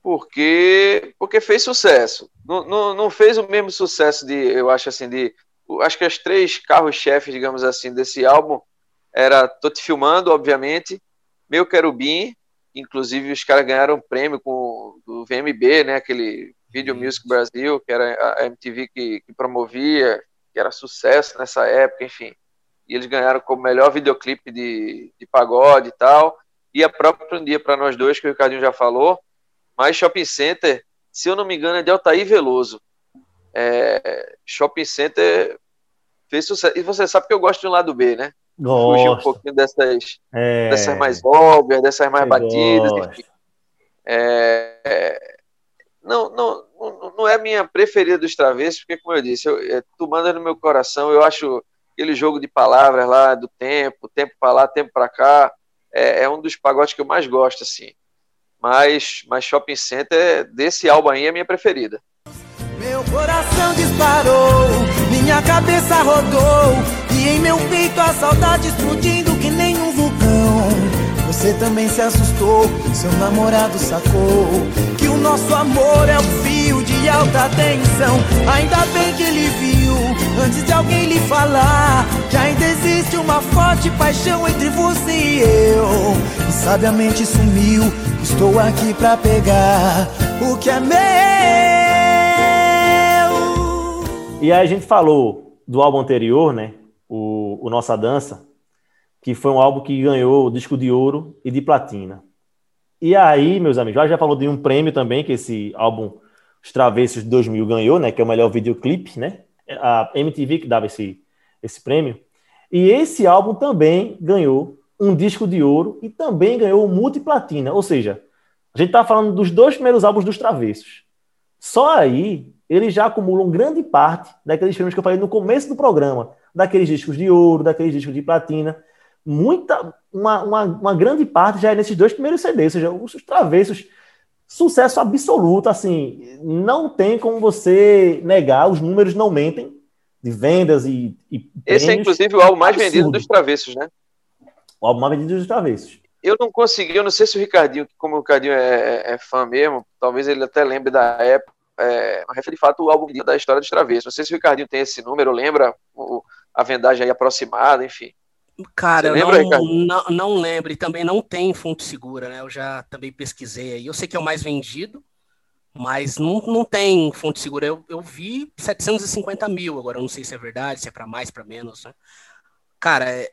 porque porque fez sucesso. Não, não, não fez o mesmo sucesso de, eu acho assim, de acho que as três carros-chefes, digamos assim, desse álbum era Tô Te Filmando, obviamente, Meu Querubim, inclusive os caras ganharam um prêmio com do VMB, né, aquele Video Music Brasil, que era a MTV que, que promovia, que era sucesso nessa época, enfim. E eles ganharam como melhor videoclipe de, de pagode e tal. E a própria Um Dia para Nós Dois, que o Ricardinho já falou. Mas Shopping Center, se eu não me engano, é de Altair Veloso. É, Shopping Center fez sucesso. E você sabe que eu gosto de um lado B, né? Gosto. Fugir um pouquinho dessas, é... dessas mais óbvias, dessas mais batidas. Enfim. É, é, não, não, não é minha preferida dos travessos, porque, como eu disse, eu, é, tu manda no meu coração, eu acho aquele jogo de palavras lá, do tempo, tempo para lá, tempo para cá, é, é, um dos pagodes que eu mais gosto, assim. Mas, mas Shopping Center, desse álbum aí, é minha preferida. Meu coração disparou, minha cabeça rodou, e em meu peito a saudade explodindo que nem um vulcão. Você também se assustou, seu namorado sacou o nosso amor é um fio de alta tensão. Ainda bem que ele viu, antes de alguém lhe falar, que ainda existe uma forte paixão entre você e eu. E sabiamente sumiu, estou aqui pra pegar o que é meu. E aí a gente falou do álbum anterior, né? O, o Nossa Dança que foi um álbum que ganhou disco de ouro e de platina. E aí, meus amigos, já falou de um prêmio também que esse álbum Os Travessos de 2000 ganhou, né, que é o melhor videoclipe, né? A MTV que dava esse esse prêmio. E esse álbum também ganhou um disco de ouro e também ganhou multiplatina, ou seja, a gente está falando dos dois primeiros álbuns dos Travessos. Só aí eles já acumulam grande parte daqueles prêmios que eu falei no começo do programa, daqueles discos de ouro, daqueles discos de platina muita, uma, uma, uma, grande parte já é nesses dois primeiros CDs, ou seja, os travessos, sucesso absoluto, assim, não tem como você negar, os números não mentem, de vendas e, e Esse é, inclusive, o álbum mais absurdo. vendido dos Travessos, né? O álbum mais vendido dos Travessos. Eu não consegui, eu não sei se o Ricardinho, como o Ricardinho é, é, é fã mesmo, talvez ele até lembre da época, é, mas de fato o álbum da história dos Travessos. Não sei se o Ricardinho tem esse número, lembra o, a vendagem aí aproximada, enfim. Cara, lembra, não, não, não lembro, e também não tem fonte segura, né? Eu já também pesquisei aí. Eu sei que é o mais vendido, mas não, não tem fonte segura. Eu, eu vi 750 mil, agora eu não sei se é verdade, se é para mais, para menos, né? Cara, é,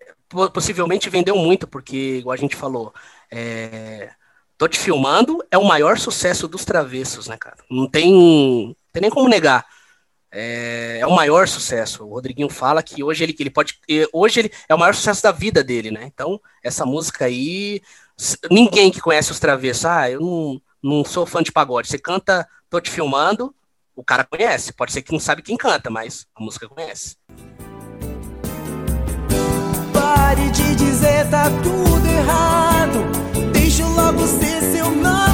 possivelmente vendeu muito, porque, igual a gente falou, é, Tô te filmando é o maior sucesso dos travessos, né, cara? Não tem, tem nem como negar. É, é, o maior sucesso. O Rodriguinho fala que hoje ele, ele pode. Hoje ele é o maior sucesso da vida dele, né? Então, essa música aí. Ninguém que conhece os travessos, ah, eu não, não sou fã de pagode. Você canta, tô te filmando, o cara conhece. Pode ser que não sabe quem canta, mas a música conhece. Pare de dizer tá tudo errado logo ser seu namorado.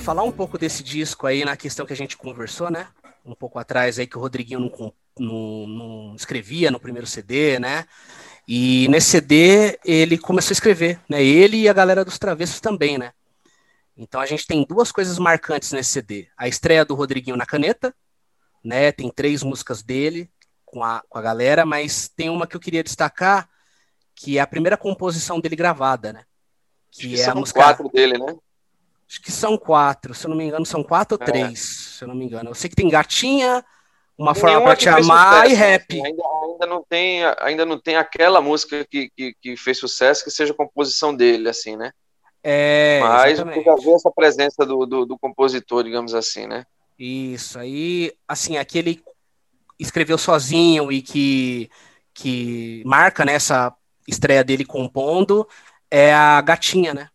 Falar um pouco desse disco aí na questão que a gente conversou, né? Um pouco atrás aí que o Rodriguinho não, não, não escrevia no primeiro CD, né? E nesse CD ele começou a escrever, né? Ele e a galera dos Travessos também, né? Então a gente tem duas coisas marcantes nesse CD. A estreia do Rodriguinho na caneta, né? Tem três músicas dele com a, com a galera, mas tem uma que eu queria destacar, que é a primeira composição dele gravada, né? Que, que é são a música... quatro dele, né? Acho que são quatro, se eu não me engano, são quatro ou é. três, se eu não me engano. Eu sei que tem Gatinha, Uma Forma para Te Amar sucesso, e Rap. Ainda, ainda, não tem, ainda não tem aquela música que, que, que, fez sucesso que seja composição dele, assim, né? É, Mas exatamente. já vê essa presença do, do, do compositor, digamos assim, né? Isso, aí, assim, aquele escreveu sozinho e que, que marca nessa né, estreia dele compondo é a gatinha, né?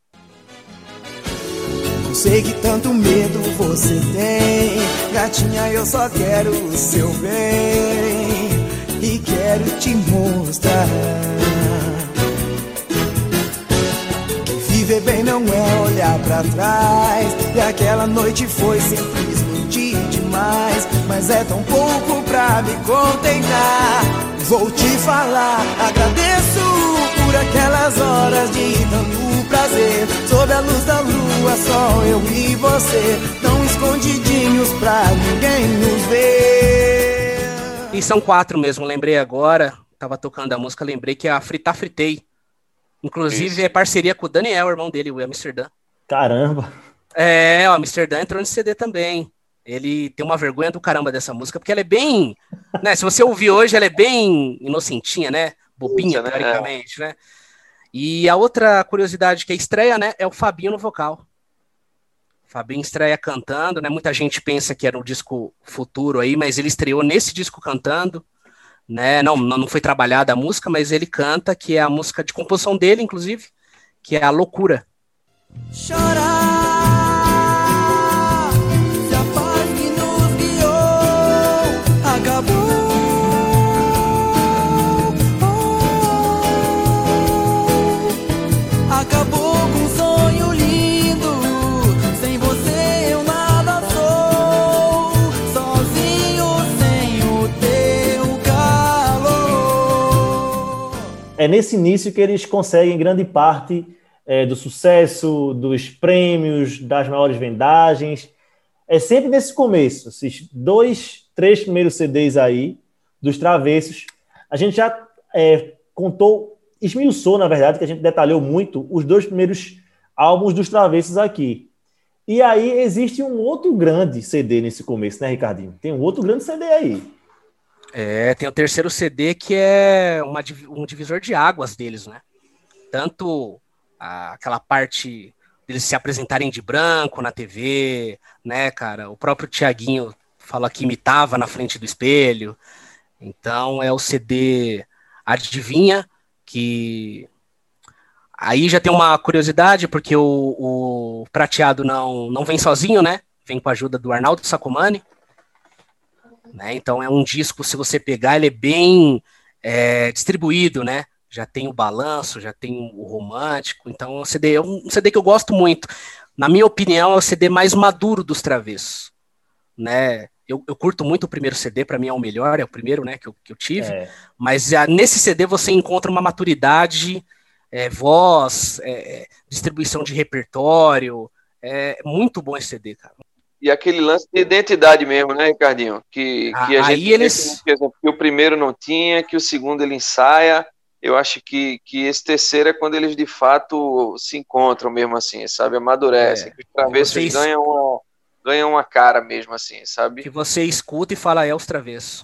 Sei que tanto medo você tem, gatinha, eu só quero o seu bem e quero te mostrar. Que viver bem não é olhar para trás, e aquela noite foi simplesmente demais, mas é tão pouco pra me contentar. Vou te falar, agradeço por aquelas horas de tanto prazer. Sob a luz da lua, só eu e você, tão escondidinhos pra ninguém nos ver. E são quatro mesmo, lembrei agora, tava tocando a música, lembrei que é a Frita Fritei. Inclusive Isso. é parceria com o Daniel, irmão dele, o Amsterdã. Caramba! É, o Amsterdã entrou no CD também. Ele tem uma vergonha do caramba dessa música, porque ela é bem. Né, se você ouvir hoje, ela é bem inocentinha, né? bobinha, né? teoricamente, né? E a outra curiosidade que é estreia, né, é o Fabinho no vocal. Fabinho estreia cantando, né? Muita gente pensa que era um disco futuro aí, mas ele estreou nesse disco cantando, né? Não, não foi trabalhada a música, mas ele canta, que é a música de composição dele, inclusive, que é a Loucura. Chorar é nesse início que eles conseguem grande parte é, do sucesso, dos prêmios, das maiores vendagens. É sempre nesse começo, esses dois, três primeiros CDs aí, dos Travessos. A gente já é, contou, esmiuçou, na verdade, que a gente detalhou muito os dois primeiros álbuns dos Travessos aqui. E aí existe um outro grande CD nesse começo, né, Ricardinho? Tem um outro grande CD aí. É, tem o terceiro CD que é uma, um divisor de águas deles, né? Tanto a, aquela parte deles se apresentarem de branco na TV, né, cara? O próprio Tiaguinho fala que imitava na frente do espelho. Então é o CD Adivinha, que aí já tem uma curiosidade, porque o, o prateado não, não vem sozinho, né? Vem com a ajuda do Arnaldo Sacomani. Né? Então é um disco, se você pegar, ele é bem é, distribuído, né? Já tem o balanço, já tem o romântico. Então é um CD, é um CD que eu gosto muito. Na minha opinião, é o CD mais maduro dos travessos. Né? Eu, eu curto muito o primeiro CD, para mim é o melhor, é o primeiro né, que, eu, que eu tive. É. Mas a, nesse CD você encontra uma maturidade, é, voz, é, é distribuição de repertório. É muito bom esse CD, cara. E aquele lance de identidade mesmo, né, Ricardinho? Que, que a gente eles... que, exemplo, que o primeiro não tinha, que o segundo ele ensaia. Eu acho que, que esse terceiro é quando eles de fato se encontram mesmo assim, sabe? Amadurecem. É. Que os travessos Vocês... ganham, uma, ganham uma cara mesmo assim, sabe? Que você escuta e fala, é os travessos.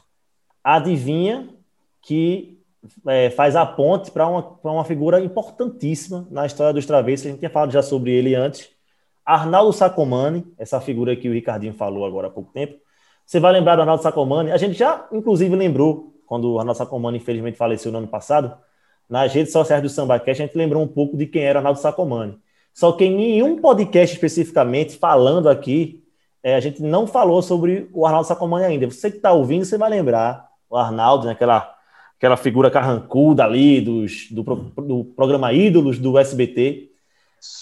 Adivinha que é, faz a ponte para uma, uma figura importantíssima na história dos travessos. A gente tinha falado já sobre ele antes Arnaldo Sacomani, essa figura que o Ricardinho falou agora há pouco tempo. Você vai lembrar do Arnaldo Sacomani? A gente já, inclusive, lembrou, quando o Arnaldo Sacomani, infelizmente, faleceu no ano passado, nas redes sociais do SambaCast, a gente lembrou um pouco de quem era Arnaldo Sacomani. Só que em nenhum podcast especificamente, falando aqui, é, a gente não falou sobre o Arnaldo Sacomani ainda. Você que está ouvindo, você vai lembrar o Arnaldo, né, aquela, aquela figura carrancuda ali dos, do, do programa Ídolos do SBT.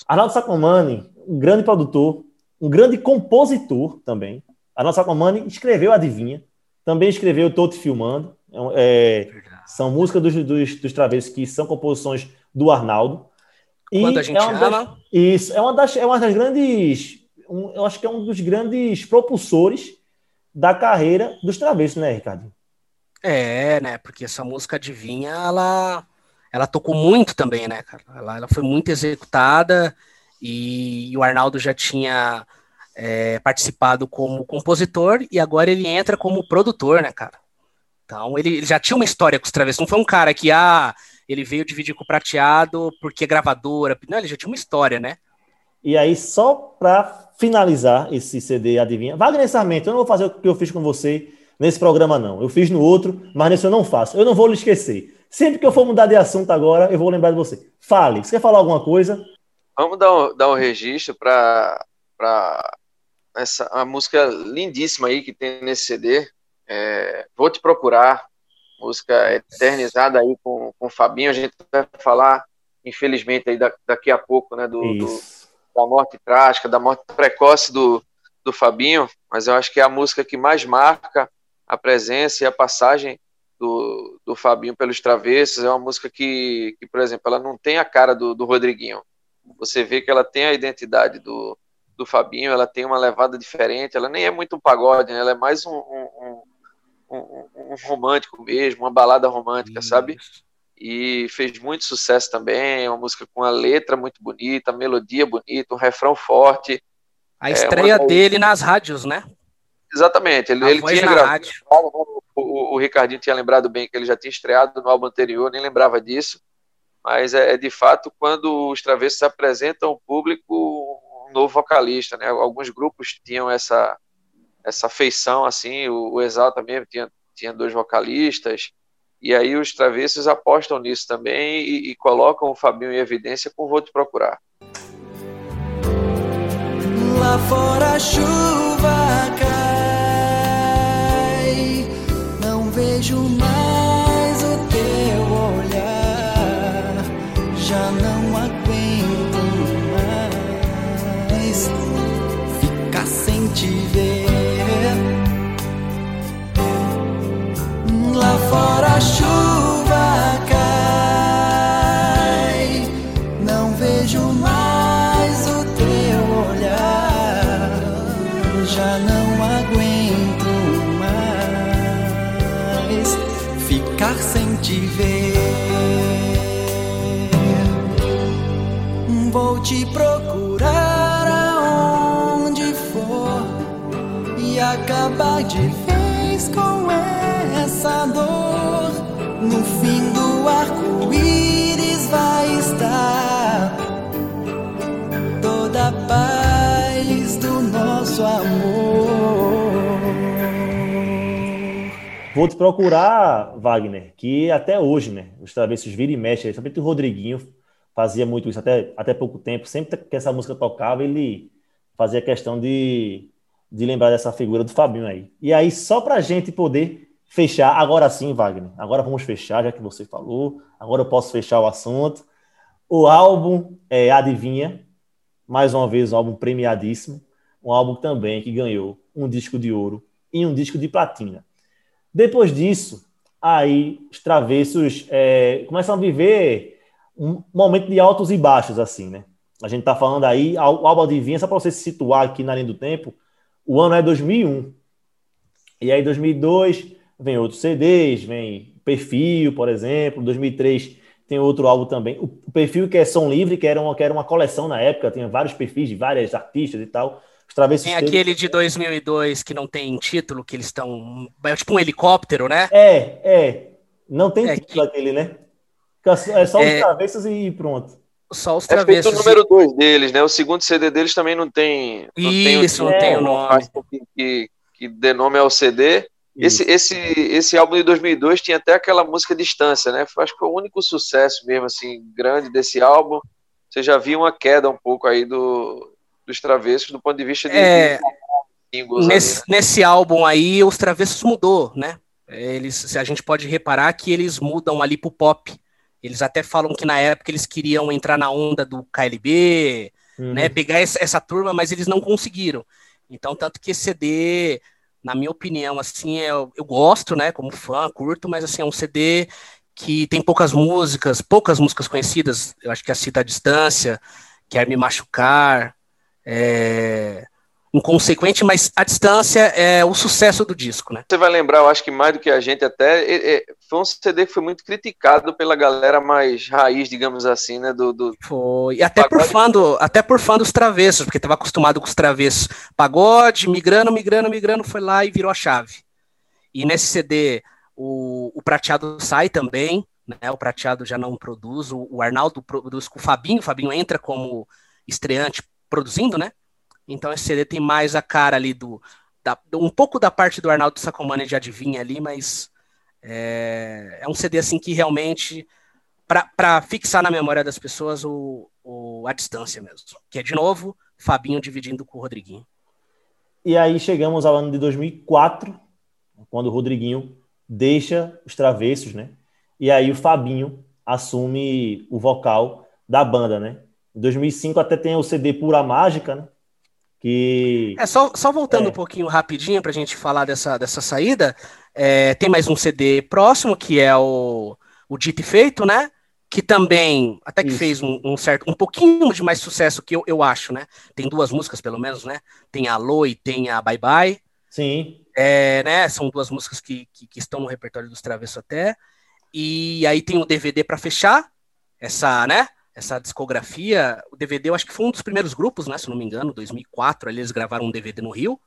Arnaldo Sacomani um grande produtor, um grande compositor também. A nossa Comani escreveu Adivinha, também escreveu Tô Te Filmando. É, são músicas dos, dos, dos Travessos que são composições do Arnaldo. E a gente é ama. Das, isso, é uma das, é uma das grandes. Um, eu acho que é um dos grandes propulsores da carreira dos Travessos, né, Ricardo? É, né? Porque essa música Adivinha, ela, ela tocou muito também, né, cara? Ela, ela foi muito executada e, o Arnaldo já tinha é, participado como compositor e agora ele entra como produtor, né, cara? Então ele, ele, já tinha uma história com os Travessos, não foi um cara que, ah, ele veio dividir com o Prateado porque é gravadora, não, ele já tinha uma história, né? E aí, só para finalizar esse CD, adivinha? Wagner Sarmento, eu não vou fazer o que eu fiz com você nesse programa, não. Eu fiz no outro, mas nesse eu não faço. Eu não vou lhe esquecer. Sempre que eu for mudar de assunto agora, eu vou lembrar de você. Fale. Você quer falar alguma coisa? Vamos dar um, dar um registro para essa a música lindíssima aí que tem nesse CD. É, Vou Te Procurar, música eternizada aí com, com o Fabinho. A gente vai falar, infelizmente, aí da, daqui a pouco, né, do, do, da morte trágica, da morte precoce do, do Fabinho, mas eu acho que é a música que mais marca a presença e a passagem do, do Fabinho pelos travessos. É uma música que, que, por exemplo, ela não tem a cara do, do Rodriguinho você vê que ela tem a identidade do, do Fabinho, ela tem uma levada diferente, ela nem é muito um pagode, né? ela é mais um, um, um, um romântico mesmo, uma balada romântica, Isso. sabe? E fez muito sucesso também, é uma música com uma letra muito bonita, melodia bonita, um refrão forte. A é estreia uma... dele nas rádios, né? Exatamente, ele, ele tinha gravado, o, o, o Ricardinho tinha lembrado bem que ele já tinha estreado no álbum anterior, nem lembrava disso mas é, é, de fato quando os travessos apresentam ao público um novo vocalista, né? Alguns grupos tinham essa essa feição assim, o, o Exalta mesmo tinha, tinha dois vocalistas, e aí os travessos apostam nisso também e, e colocam o Fabinho em evidência com Vou Te Procurar. Lá fora chuva cai, fora a chuva cai, não vejo mais o teu olhar, já não aguento mais ficar sem te ver. Vou te procurar aonde for e acabar de vez com Vou te procurar, Wagner, que até hoje, né? Os travessos vira e mexe, principalmente o Rodriguinho fazia muito isso até, até pouco tempo. Sempre que essa música tocava, ele fazia questão de, de lembrar dessa figura do Fabinho aí. E aí, só pra gente poder fechar, agora sim, Wagner, agora vamos fechar, já que você falou, agora eu posso fechar o assunto. O álbum é, Adivinha, mais uma vez um álbum premiadíssimo, um álbum também que ganhou um disco de ouro e um disco de platina. Depois disso, aí os travessos é, começam a viver um momento de altos e baixos, assim, né? A gente tá falando aí, o álbum Adivinha, só para você se situar aqui na linha do tempo, o ano é 2001. E aí, 2002, vem outros CDs, vem Perfil, por exemplo, 2003 tem outro álbum também. O Perfil, que é Som Livre, que era uma, que era uma coleção na época, tinha vários perfis de várias artistas e tal. Os travessos tem aquele de 2002 que não tem título, que eles estão. É tipo um helicóptero, né? É, é. Não tem é título que... aquele, né? É só os é... travessos e pronto. Só os travessos. É feito o número 2 deles, né? O segundo CD deles também não tem. Não Isso, tem o... não tem o nome. Que, que dê nome ao CD. Esse, esse, esse álbum de 2002 tinha até aquela música Distância, né? Acho que foi o único sucesso mesmo, assim, grande desse álbum. Você já viu uma queda um pouco aí do, dos travessos do ponto de vista de. É, nesse, né? nesse álbum aí, os travessos mudou, né? Eles, a gente pode reparar que eles mudam ali pro pop. Eles até falam que na época eles queriam entrar na onda do KLB, uhum. né? Pegar essa, essa turma, mas eles não conseguiram. Então, tanto que esse CD, na minha opinião, assim, eu, eu gosto, né? Como fã, curto, mas assim, é um CD que tem poucas músicas, poucas músicas conhecidas. Eu acho que a Cita a Distância, Quer Me Machucar, é, inconsequente, mas a distância é o sucesso do disco, né? Você vai lembrar, eu acho que mais do que a gente até, foi um CD que foi muito criticado pela galera mais raiz, digamos assim, né? Do, do... Foi, e até por, fã do, até por fã dos travessos, porque estava acostumado com os travessos. Pagode, migrando, migrando, migrando, foi lá e virou a chave. E nesse CD, o, o Prateado sai também, né? O Prateado já não produz, o, o Arnaldo produz com o Fabinho, o Fabinho entra como estreante produzindo, né? Então esse CD tem mais a cara ali do. Da, um pouco da parte do Arnaldo Sacomani de adivinha ali, mas é, é um CD assim que realmente para fixar na memória das pessoas o, o, a distância mesmo. Que é de novo Fabinho dividindo com o Rodriguinho. E aí chegamos ao ano de 2004, quando o Rodriguinho deixa os travessos, né? E aí o Fabinho assume o vocal da banda, né? Em 2005 até tem o CD Pura Mágica, né? Que... É, só, só voltando é. um pouquinho rapidinho para a gente falar dessa, dessa saída, é, tem mais um CD próximo, que é o, o Dito e Feito, né? Que também, até que Isso. fez um, um, certo, um pouquinho de mais sucesso que eu, eu acho, né? Tem duas músicas, pelo menos, né? Tem a Alô e tem a Bye Bye. Sim. É, né? São duas músicas que, que, que estão no repertório dos Travessos até. E aí tem o DVD para fechar, essa, né? Essa discografia. O DVD, eu acho que foi um dos primeiros grupos, né? Se não me engano, 2004, ali eles gravaram um DVD no Rio.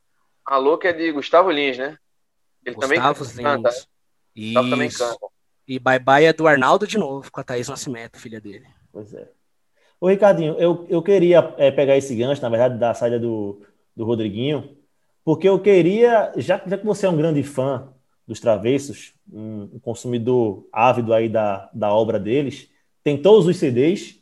Alô, que é de Gustavo Lins, né? Ele Gustavo também canta. Lins. Gustavo também canta. E Bye Bye é do Arnaldo de novo, com a Thaís Nascimento, filha dele. Pois é. Ô, Ricardinho, eu, eu queria é, pegar esse gancho, na verdade, da saída do, do Rodriguinho, porque eu queria, já, já que você é um grande fã dos Travessos, um, um consumidor ávido aí da, da obra deles, tem todos os CDs,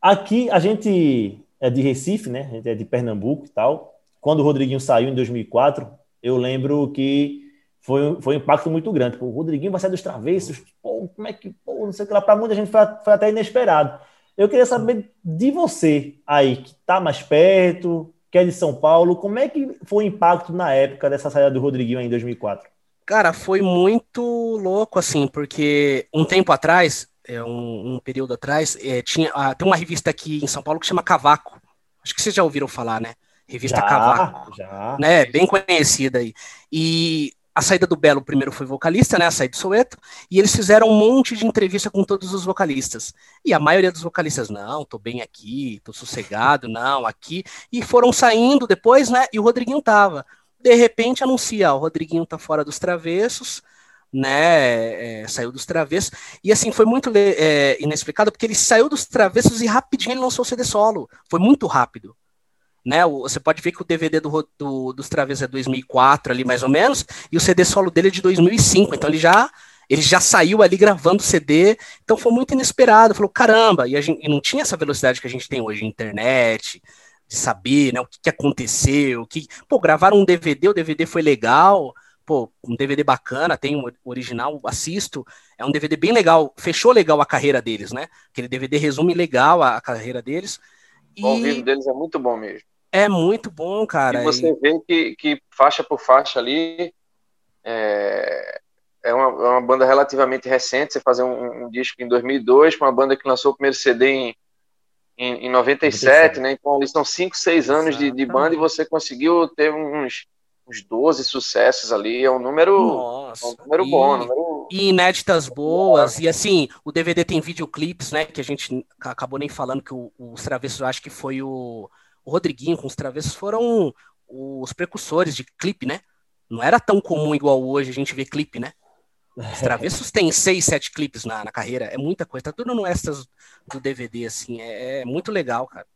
Aqui a gente é de Recife, né? A gente é de Pernambuco e tal. Quando o Rodriguinho saiu em 2004, eu lembro que foi, foi um impacto muito grande. Pô, o Rodriguinho vai sair dos travessos. Pô, como é que. Pô, não sei o que lá. Para muita gente foi, foi, até inesperado. Eu queria saber de você aí, que está mais perto, que é de São Paulo, como é que foi o impacto na época dessa saída do Rodriguinho em 2004? Cara, foi muito louco, assim, porque um tempo atrás é, um, um, período atrás, é, tinha, ah, tem uma revista aqui em São Paulo que chama Cavaco. Acho que vocês já ouviram falar, né? Revista já, Cavaco. Já. Né? Bem conhecida aí. E a saída do Belo primeiro foi vocalista, né? A saída do Soweto, e eles fizeram um monte de entrevista com todos os vocalistas. E a maioria dos vocalistas, não, tô bem aqui, tô sossegado, não, aqui. E foram saindo depois, né? E o Rodriguinho tava. De repente anuncia, o Rodriguinho tá fora dos travessos, né, é, saiu dos travessos, e assim, foi muito é, inexplicado, porque ele saiu dos travessos e rapidinho ele lançou o CD solo, foi muito rápido, né? Você pode ver que o DVD do, do, dos Travessos é 2004 ali, mais ou menos, e o CD solo dele é de 2005, então ele já ele já saiu ali gravando CD, então foi muito inesperado. Falou, caramba, e, gente, e não tinha essa velocidade que a gente tem hoje, internet, de saber né, o que, que aconteceu, que, pô, gravaram um DVD, o DVD foi legal, pô, um DVD bacana, tem um original, assisto, é um DVD bem legal, fechou legal a carreira deles, né? Aquele DVD resume legal a, carreira deles. E... O vivo deles é muito bom mesmo. É muito bom, cara. E você e... vê que, que faixa por faixa ali é, é, uma, é uma banda relativamente recente. Você fazer um, um disco em 2002 com uma banda que lançou o primeiro CD em, em, em 97, 97, né? Então ali são 5, 6 anos de, de, banda e você conseguiu ter uns uns 12 sucessos ali, é um número, Nossa, é um número e, bom. Um número... E inéditas boas, e assim, o DVD tem videoclipes, né, que a gente acabou nem falando que o, os Travessos, eu acho que foi o, o Rodriguinho com os Travessos, foram os precursores de clipe, né? Não era tão comum igual hoje a gente ver clipe, né? Os [LAUGHS] Travessos têm seis, sete clipes na, na carreira, é muita coisa, tá tudo no extras do DVD, assim, é, é muito legal, cara.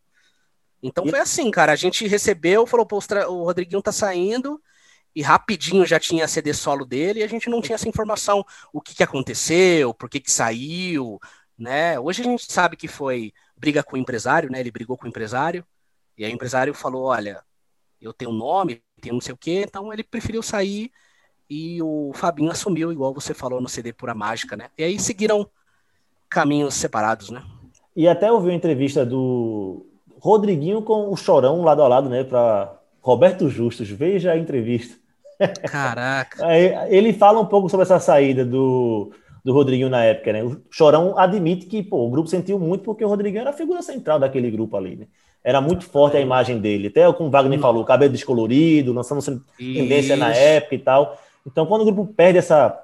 Então foi assim, cara. A gente recebeu, falou, pô, o Rodriguinho tá saindo, e rapidinho já tinha CD solo dele, e a gente não tinha essa informação, o que, que aconteceu, por que, que saiu, né? Hoje a gente sabe que foi briga com o empresário, né? Ele brigou com o empresário, e aí o empresário falou: olha, eu tenho um nome, tenho não sei o quê, então ele preferiu sair e o Fabinho assumiu, igual você falou no CD Pura Mágica, né? E aí seguiram caminhos separados, né? E até ouvi uma entrevista do, Rodriguinho com o Chorão lado a lado, né? Para Roberto Justus. Veja a entrevista. Caraca. [LAUGHS] Ele fala um pouco sobre essa saída do, do Rodriguinho na época, né? O Chorão admite que pô, o grupo sentiu muito porque o Rodriguinho era a figura central daquele grupo ali, né? Era muito forte a imagem dele. Até como o Wagner hum. falou, cabelo descolorido, lançando tendência na época e tal. Então, quando o grupo perde essa,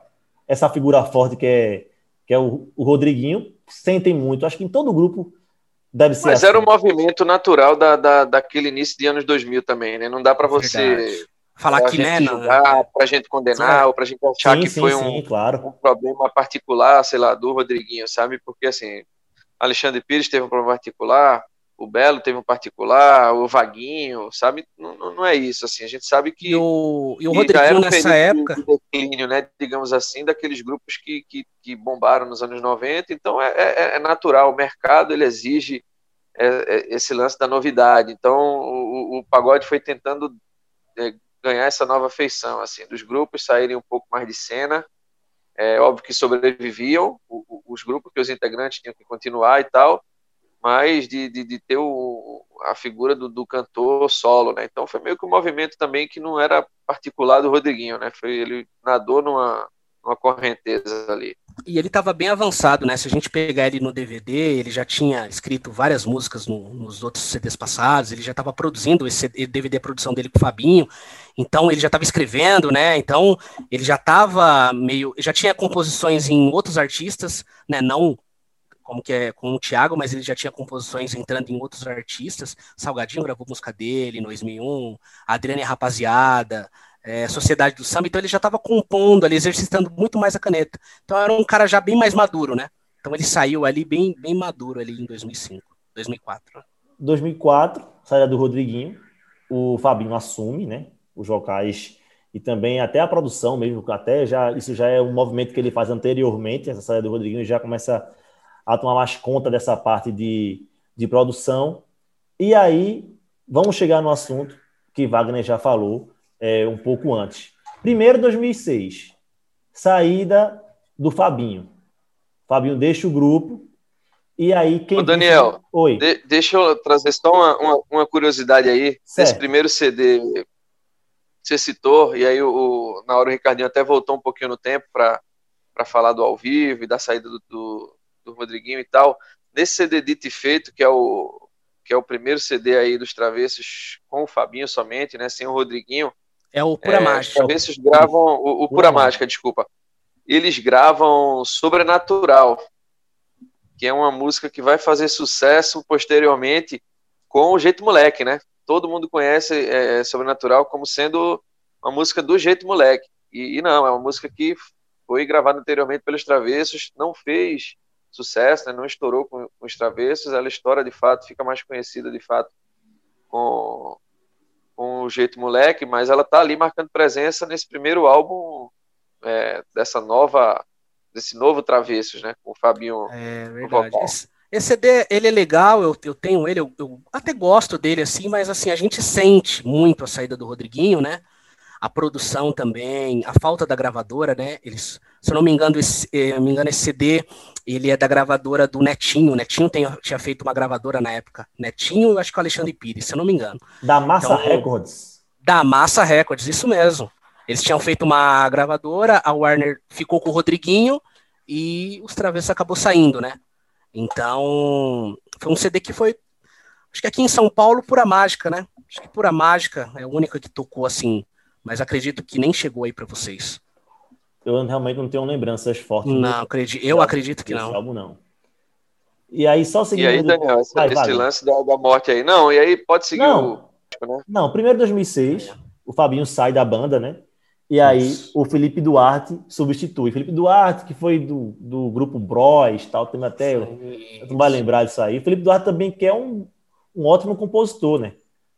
essa figura forte que é, que é o, o Rodriguinho, sentem muito. Acho que em todo grupo Deve ser Mas assim. era um movimento natural da, da, daquele início de anos 2000 também, né? Não dá para você Verdade. falar que né, julgar, para a gente condenar, sim. ou para a gente achar sim, que sim, foi um, claro. um, problema particular, sei lá, do Rodriguinho, sabe? Porque assim, Alexandre Pires teve um problema particular, o Belo teve um particular, o Vaguinho, sabe? Não, não é isso, assim, a gente sabe que. E o, e o Rodriguinho nessa época. De declínio, né? Digamos assim, daqueles grupos que, que, que bombaram nos anos 90, então é, é, é natural, o mercado ele exige é, é, esse lance da novidade. Então, o, o pagode foi tentando é, ganhar essa nova feição, assim, dos grupos saírem um pouco mais de cena. É óbvio que sobreviviam os grupos que os integrantes tinham que continuar e tal, mas de, de, de ter o, a figura do, do, cantor solo, né? Então foi meio que um movimento também que não era particular do Rodriguinho, né? Foi ele nadou numa, numa correnteza ali. E ele estava bem avançado, né? Se a gente pegar ele no DVD, ele já tinha escrito várias músicas no, nos outros CDs passados, ele já estava produzindo esse DVD produção dele com o Fabinho, então ele já estava escrevendo, né? Então ele já estava meio. já tinha composições em outros artistas, né? Não como que é com o Thiago, mas ele já tinha composições entrando em outros artistas. Salgadinho gravou música dele em 2001, Adriane Rapaziada, é, Sociedade do Samba, então ele já estava compondo ali, exercitando muito mais a caneta. Então era um cara já bem mais maduro, né? Então ele saiu ali bem, bem maduro ali em 2005, 2004. 2004, saída do Rodriguinho, o Fabinho assume, né? Os vocais e também até a produção mesmo, até já isso já é um movimento que ele faz anteriormente, essa saída do Rodriguinho já começa a tomar mais conta dessa parte de, de produção. E aí, vamos chegar no assunto que Wagner já falou, é, um pouco antes. Primeiro, 2006, saída do Fabinho. Fabinho deixa o grupo. E aí, quem. Ô, Daniel, Oi. De, deixa eu trazer só uma, uma, uma curiosidade aí. Certo. Esse primeiro CD você citou, e aí o, na hora o Ricardinho até voltou um pouquinho no tempo para falar do ao vivo e da saída do, do, do Rodriguinho e tal. Nesse CD dito e feito, que é o que é o primeiro CD aí dos Travessos com o Fabinho somente, né, sem o Rodriguinho, é o Pura é, Mágica. Os gravam, o, o Pura, Pura Mágica, desculpa. Eles gravam Sobrenatural, que é uma música que vai fazer sucesso posteriormente com o Jeito Moleque, né? Todo mundo conhece é, Sobrenatural como sendo uma música do Jeito Moleque. E, e, não, é uma música que foi gravada anteriormente pelos Travessos, não fez sucesso, né? não estourou com, com os Travessos, ela estoura de fato, fica mais conhecida de fato com, com o jeito moleque, mas ela tá ali marcando presença nesse primeiro álbum é, dessa nova, desse novo Travessos, né? Com o Fabinho. É verdade. Esse, esse, CD, ele é legal, eu, eu tenho ele, eu, eu, até gosto dele assim, mas assim, a gente sente muito a saída do Rodriguinho, né? A produção também, a falta da gravadora, né? Eles, se eu não me engano, esse, eh, me engano, esse CD ele é da gravadora do Netinho. O Netinho tem, tinha feito uma gravadora na época. Netinho, eu acho que o Alexandre Pires, se eu não me engano. Da Massa então, Records. Da Massa Records, isso mesmo. Eles tinham feito uma gravadora, a Warner ficou com o Rodriguinho e os Travessos acabou saindo, né? Então, foi um CD que foi, acho que aqui em São Paulo, pura mágica, né? Acho que pura mágica é a única que tocou assim, mas acredito que nem chegou aí para vocês eu realmente não tenho lembranças fortes. Não, acredito, eu acredito que não. Álbum, não. E aí, só seguindo. E aí, Daniel, esse, vai, esse lance da, da, morte aí. Não, e aí pode seguir não, o. Né? Não, primeiro 2006, o Fabinho sai da banda, né? E aí Isso. o Felipe Duarte substitui. Felipe Duarte, que foi do, do grupo Bros, tal, tem até. Não vai lembrar disso aí. O Felipe Duarte também que é um, um ótimo compositor, né?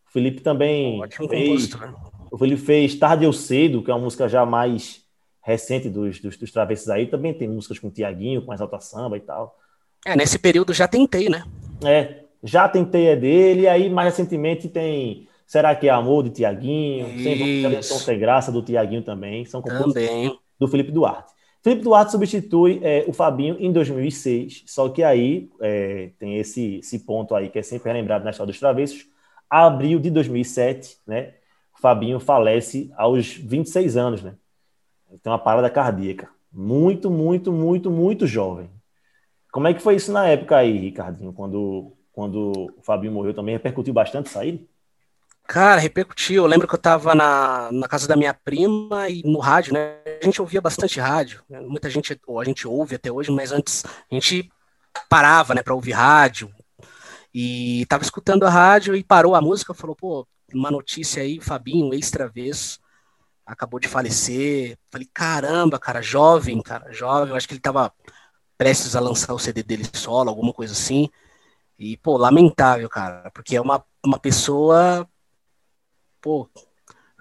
O Felipe também. Um ótimo fez, compositor. O Felipe fez Tarde Eu Cedo, que é uma música já mais recente dos, dos, dos travessos aí, também tem músicas com o Tiaguinho, com as alta samba e tal. É, nesse período já tentei, né? É, já tentei é dele, e aí mais recentemente tem Será que é Amor de Tiaguinho, Sem Sem Graça do Tiaguinho também, são composições do Felipe Duarte. Felipe Duarte substitui é, o Fabinho em 2006, só que aí é, tem esse, esse ponto aí que é sempre lembrado na história dos travessos. Abril de 2007, né? Fabinho falece aos 26 anos, né? tem uma parada cardíaca. Muito, muito, muito, muito jovem. Como é que foi isso na época aí, Ricardinho? Quando, quando o Fabinho morreu também, repercutiu bastante isso aí? Cara, repercutiu. Eu lembro que eu tava na, na casa da minha prima e no rádio, né? A gente ouvia bastante rádio. Né? Muita gente, ou a gente ouve até hoje, mas antes a gente parava, né, para ouvir rádio. E tava escutando a rádio e parou a música, falou, pô, uma notícia aí, Fabinho, ex-travesso acabou de falecer. Falei, caramba, cara, jovem, cara, jovem. Eu acho que ele tava prestes a lançar o CD dele solo, alguma coisa assim. E, pô, lamentável, cara, porque é uma, uma pessoa. Pô.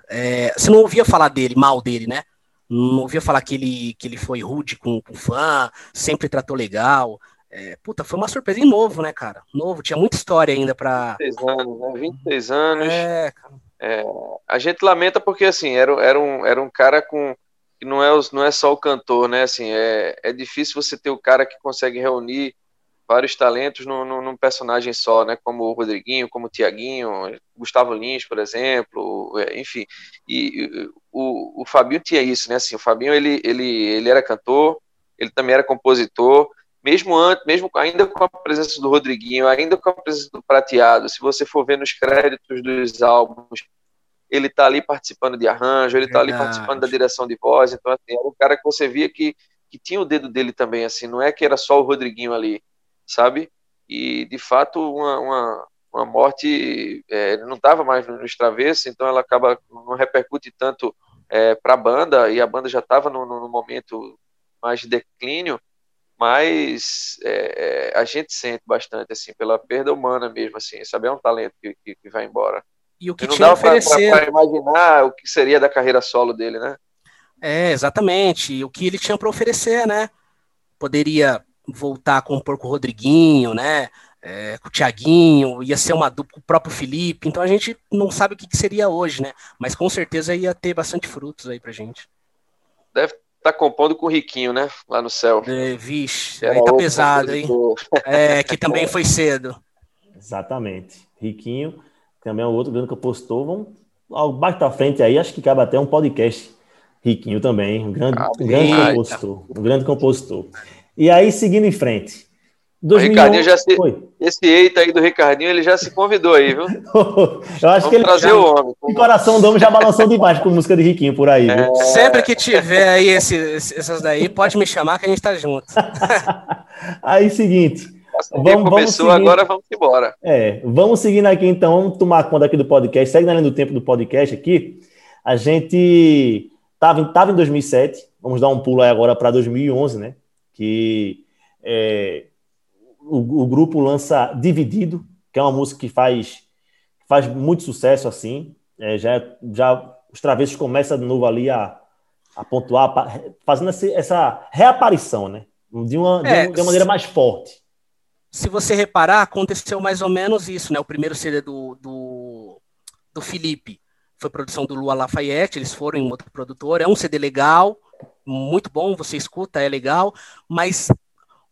É, você não ouvia falar dele, mal dele, né? Não ouvia falar que ele, que ele foi rude com, com fã, sempre tratou legal. É, puta, foi uma surpresa. E novo, né, cara? Novo, tinha muita história ainda pra. 26 anos, né? 26 anos. É, cara. É, a gente lamenta porque assim era, era, um, era um cara com que não é, não é só o cantor, né? Assim, é, é difícil você ter o cara que consegue reunir vários talentos num, num, personagem só, né? Como o Rodriguinho, como o Tiaguinho, Gustavo Lins, por exemplo, é, enfim. E o, o Fabinho tinha isso, né? Assim, o Fabinho ele, ele, ele era cantor, ele também era compositor, mesmo antes, mesmo ainda com a presença do Rodriguinho, ainda com a presença do Prateado, se você for ver nos créditos dos álbuns, ele está ali participando de arranjo, ele está ali participando da direção de voz, então assim, era um cara que você via que, que tinha o dedo dele também, assim, não é que era só o Rodriguinho ali, sabe? E de fato uma, uma, uma morte, é, não estava mais nos travessos, então ela acaba não repercute tanto é, para a banda e a banda já estava no, no momento mais de declínio mas é, é, a gente sente bastante, assim, pela perda humana mesmo, assim, sabe? É um talento que, que, que vai embora. E o que e não dá para imaginar o que seria da carreira solo dele, né? É, exatamente. O que ele tinha para oferecer, né? Poderia voltar a compor com o Rodriguinho, né? É, com o Thiaguinho, ia ser uma dupla com o próprio Felipe. Então a gente não sabe o que, que seria hoje, né? Mas com certeza ia ter bastante frutos aí pra gente. Deve tá compondo com o Riquinho, né? Lá no céu. É, vixe, aí tá pesado, hein? É, que também foi cedo. Exatamente. Riquinho, também é um outro grande compositor. Vamos ao baixo da frente aí, acho que cabe até um podcast. Riquinho também, um grande, um grande compositor. Um grande compositor. E aí, seguindo em frente. 2011, o Ricardinho já se, esse eita aí do Ricardinho, ele já se convidou aí, viu? [LAUGHS] Eu acho Vamos que ele trazer já, o homem. O coração do homem já balançou demais com música de Riquinho por aí, viu? É... Sempre que tiver aí esse, essas daí, pode me chamar que a gente tá junto. [LAUGHS] aí, seguinte. Vamos, começou, vamos agora vamos embora. É, vamos seguindo aqui então, vamos tomar conta aqui do podcast, segue na linha do tempo do podcast aqui. A gente tava, tava em 2007, vamos dar um pulo aí agora para 2011, né? Que é, o, o, grupo lança Dividido, que é uma música que faz faz muito sucesso assim. É, já, já os travessos começam de novo ali a, a pontuar, fazendo essa reaparição, né? De uma, é, de, uma, maneira mais forte. Se você reparar, aconteceu mais ou menos isso, né? O primeiro CD do, do, do Felipe foi produção do Lua Lafayette, eles foram em outro produtor, é um CD legal, muito bom, você escuta, é legal, mas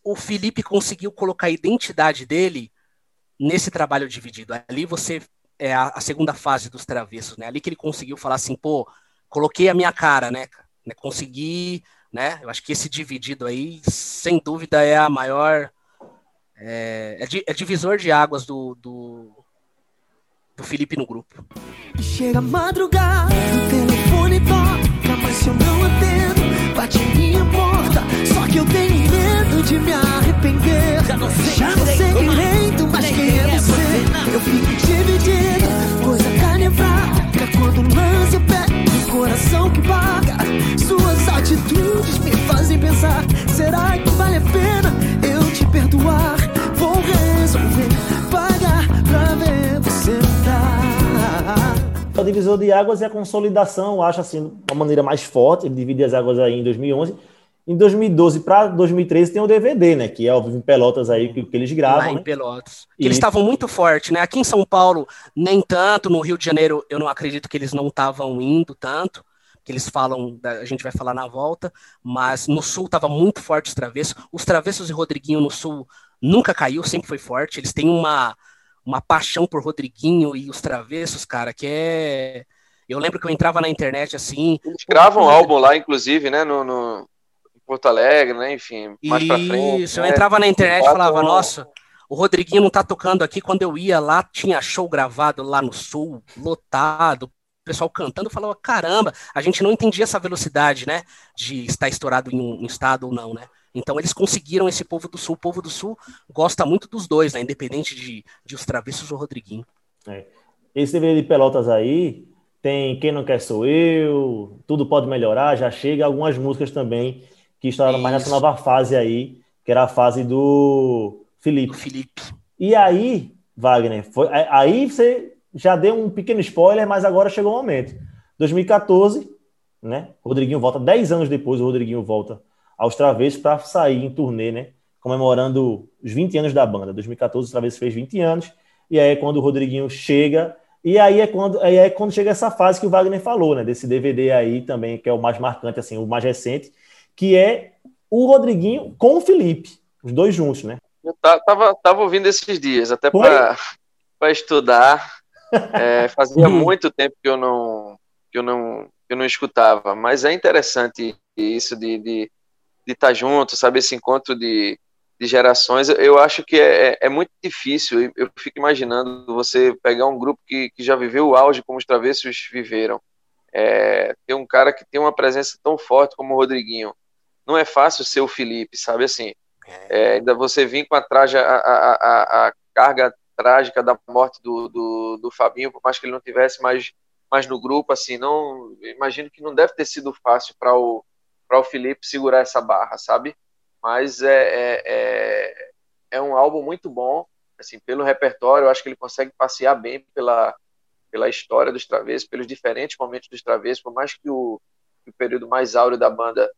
o Felipe conseguiu colocar a identidade dele nesse trabalho dividido. Ali você é a, a, segunda fase dos travessos, né? Ali que ele conseguiu falar assim, pô, coloquei a minha cara, né? né? Consegui, né? Eu acho que esse dividido aí, sem dúvida, é a maior. É, é, é divisor de águas do, do, do Felipe no grupo. Chega madrugada, telefone toca, mas eu não atendo, bate minha porta. Só que eu tenho medo de me arrepender. Já não sei, Já não sei quem mas quem é você? Eu fico dividido, coisa carne fraca. Quando lança o pé no coração que paga. Suas atitudes me fazem pensar: será que vale a pena eu te perdoar? Vou resolver pagar pra ver você mudar. O divisor de águas é a consolidação, eu acho assim, uma maneira mais forte. Ele divide as águas aí em 2011 em 2012 para 2013 tem o DVD, né? Que é o em Pelotas aí que, que eles gravam. Lá em né? Pelotas. E... Eles estavam muito fortes, né? Aqui em São Paulo, nem tanto. No Rio de Janeiro, eu não acredito que eles não estavam indo tanto. Que eles falam, a gente vai falar na volta, mas no sul estava muito forte os travessos. Os travessos e Rodriguinho no sul nunca caiu, sempre foi forte. Eles têm uma, uma paixão por Rodriguinho e os travessos, cara, que é. Eu lembro que eu entrava na internet assim. Eles gravam um álbum lá, inclusive, né? No, no, Porto Alegre, né? Enfim, mais Isso, pra frente. Isso, eu né? entrava na internet e falava, nossa, o Rodriguinho não tá tocando aqui. Quando eu ia lá, tinha show gravado lá no sul, lotado, o pessoal cantando, falava, caramba, a gente não entendia essa velocidade, né? De estar estourado em um estado ou não, né? Então eles conseguiram esse povo do sul. O povo do sul gosta muito dos dois, né? Independente de, de os travessos ou Rodriguinho. É. Esse DVD de Pelotas aí tem Quem Não Quer Sou Eu, Tudo Pode Melhorar, já chega algumas músicas também que estava mais nessa nova fase aí, que era a fase do Felipe. Do Felipe. E aí, Wagner, foi, aí você já deu um pequeno spoiler, mas agora chegou o momento. 2014, né? O Rodriguinho volta, 10 anos depois, o Rodriguinho volta aos Travessos para sair em turnê, né? Comemorando os 20 anos da banda. 2014, o Travessos fez 20 anos, e aí é quando o Rodriguinho chega. E aí é quando, aí é quando chega essa fase que o Wagner falou, né? Desse DVD aí também, que é o mais marcante, assim, o mais recente, que é o Rodriguinho com o Felipe, os dois juntos, né? Eu tava, tava ouvindo esses dias, até para [LAUGHS] estudar. É, [LAUGHS] fazia hum. muito tempo que eu não que eu não que eu não escutava, mas é interessante isso de de estar tá junto, saber esse encontro de, de gerações. Eu acho que é, é, é muito difícil. Eu fico imaginando você pegar um grupo que, que já viveu o auge como os Travessos viveram. É, ter um cara que tem uma presença tão forte como o Rodriguinho não é fácil ser o Felipe, sabe assim? É. é, ainda você vir com a, traja, a, a, a, carga trágica da morte do, do, do, Fabinho, por mais que ele não tivesse mais, mais no grupo, assim, não imagino que não deve ter sido fácil para o, o Felipe segurar essa barra, sabe? Mas é, é, é, é um álbum muito bom, assim, pelo repertório, eu acho que ele consegue passear bem pela, pela história dos Travessos, pelos diferentes momentos dos Travessos, por mais que o, o período mais áureo da banda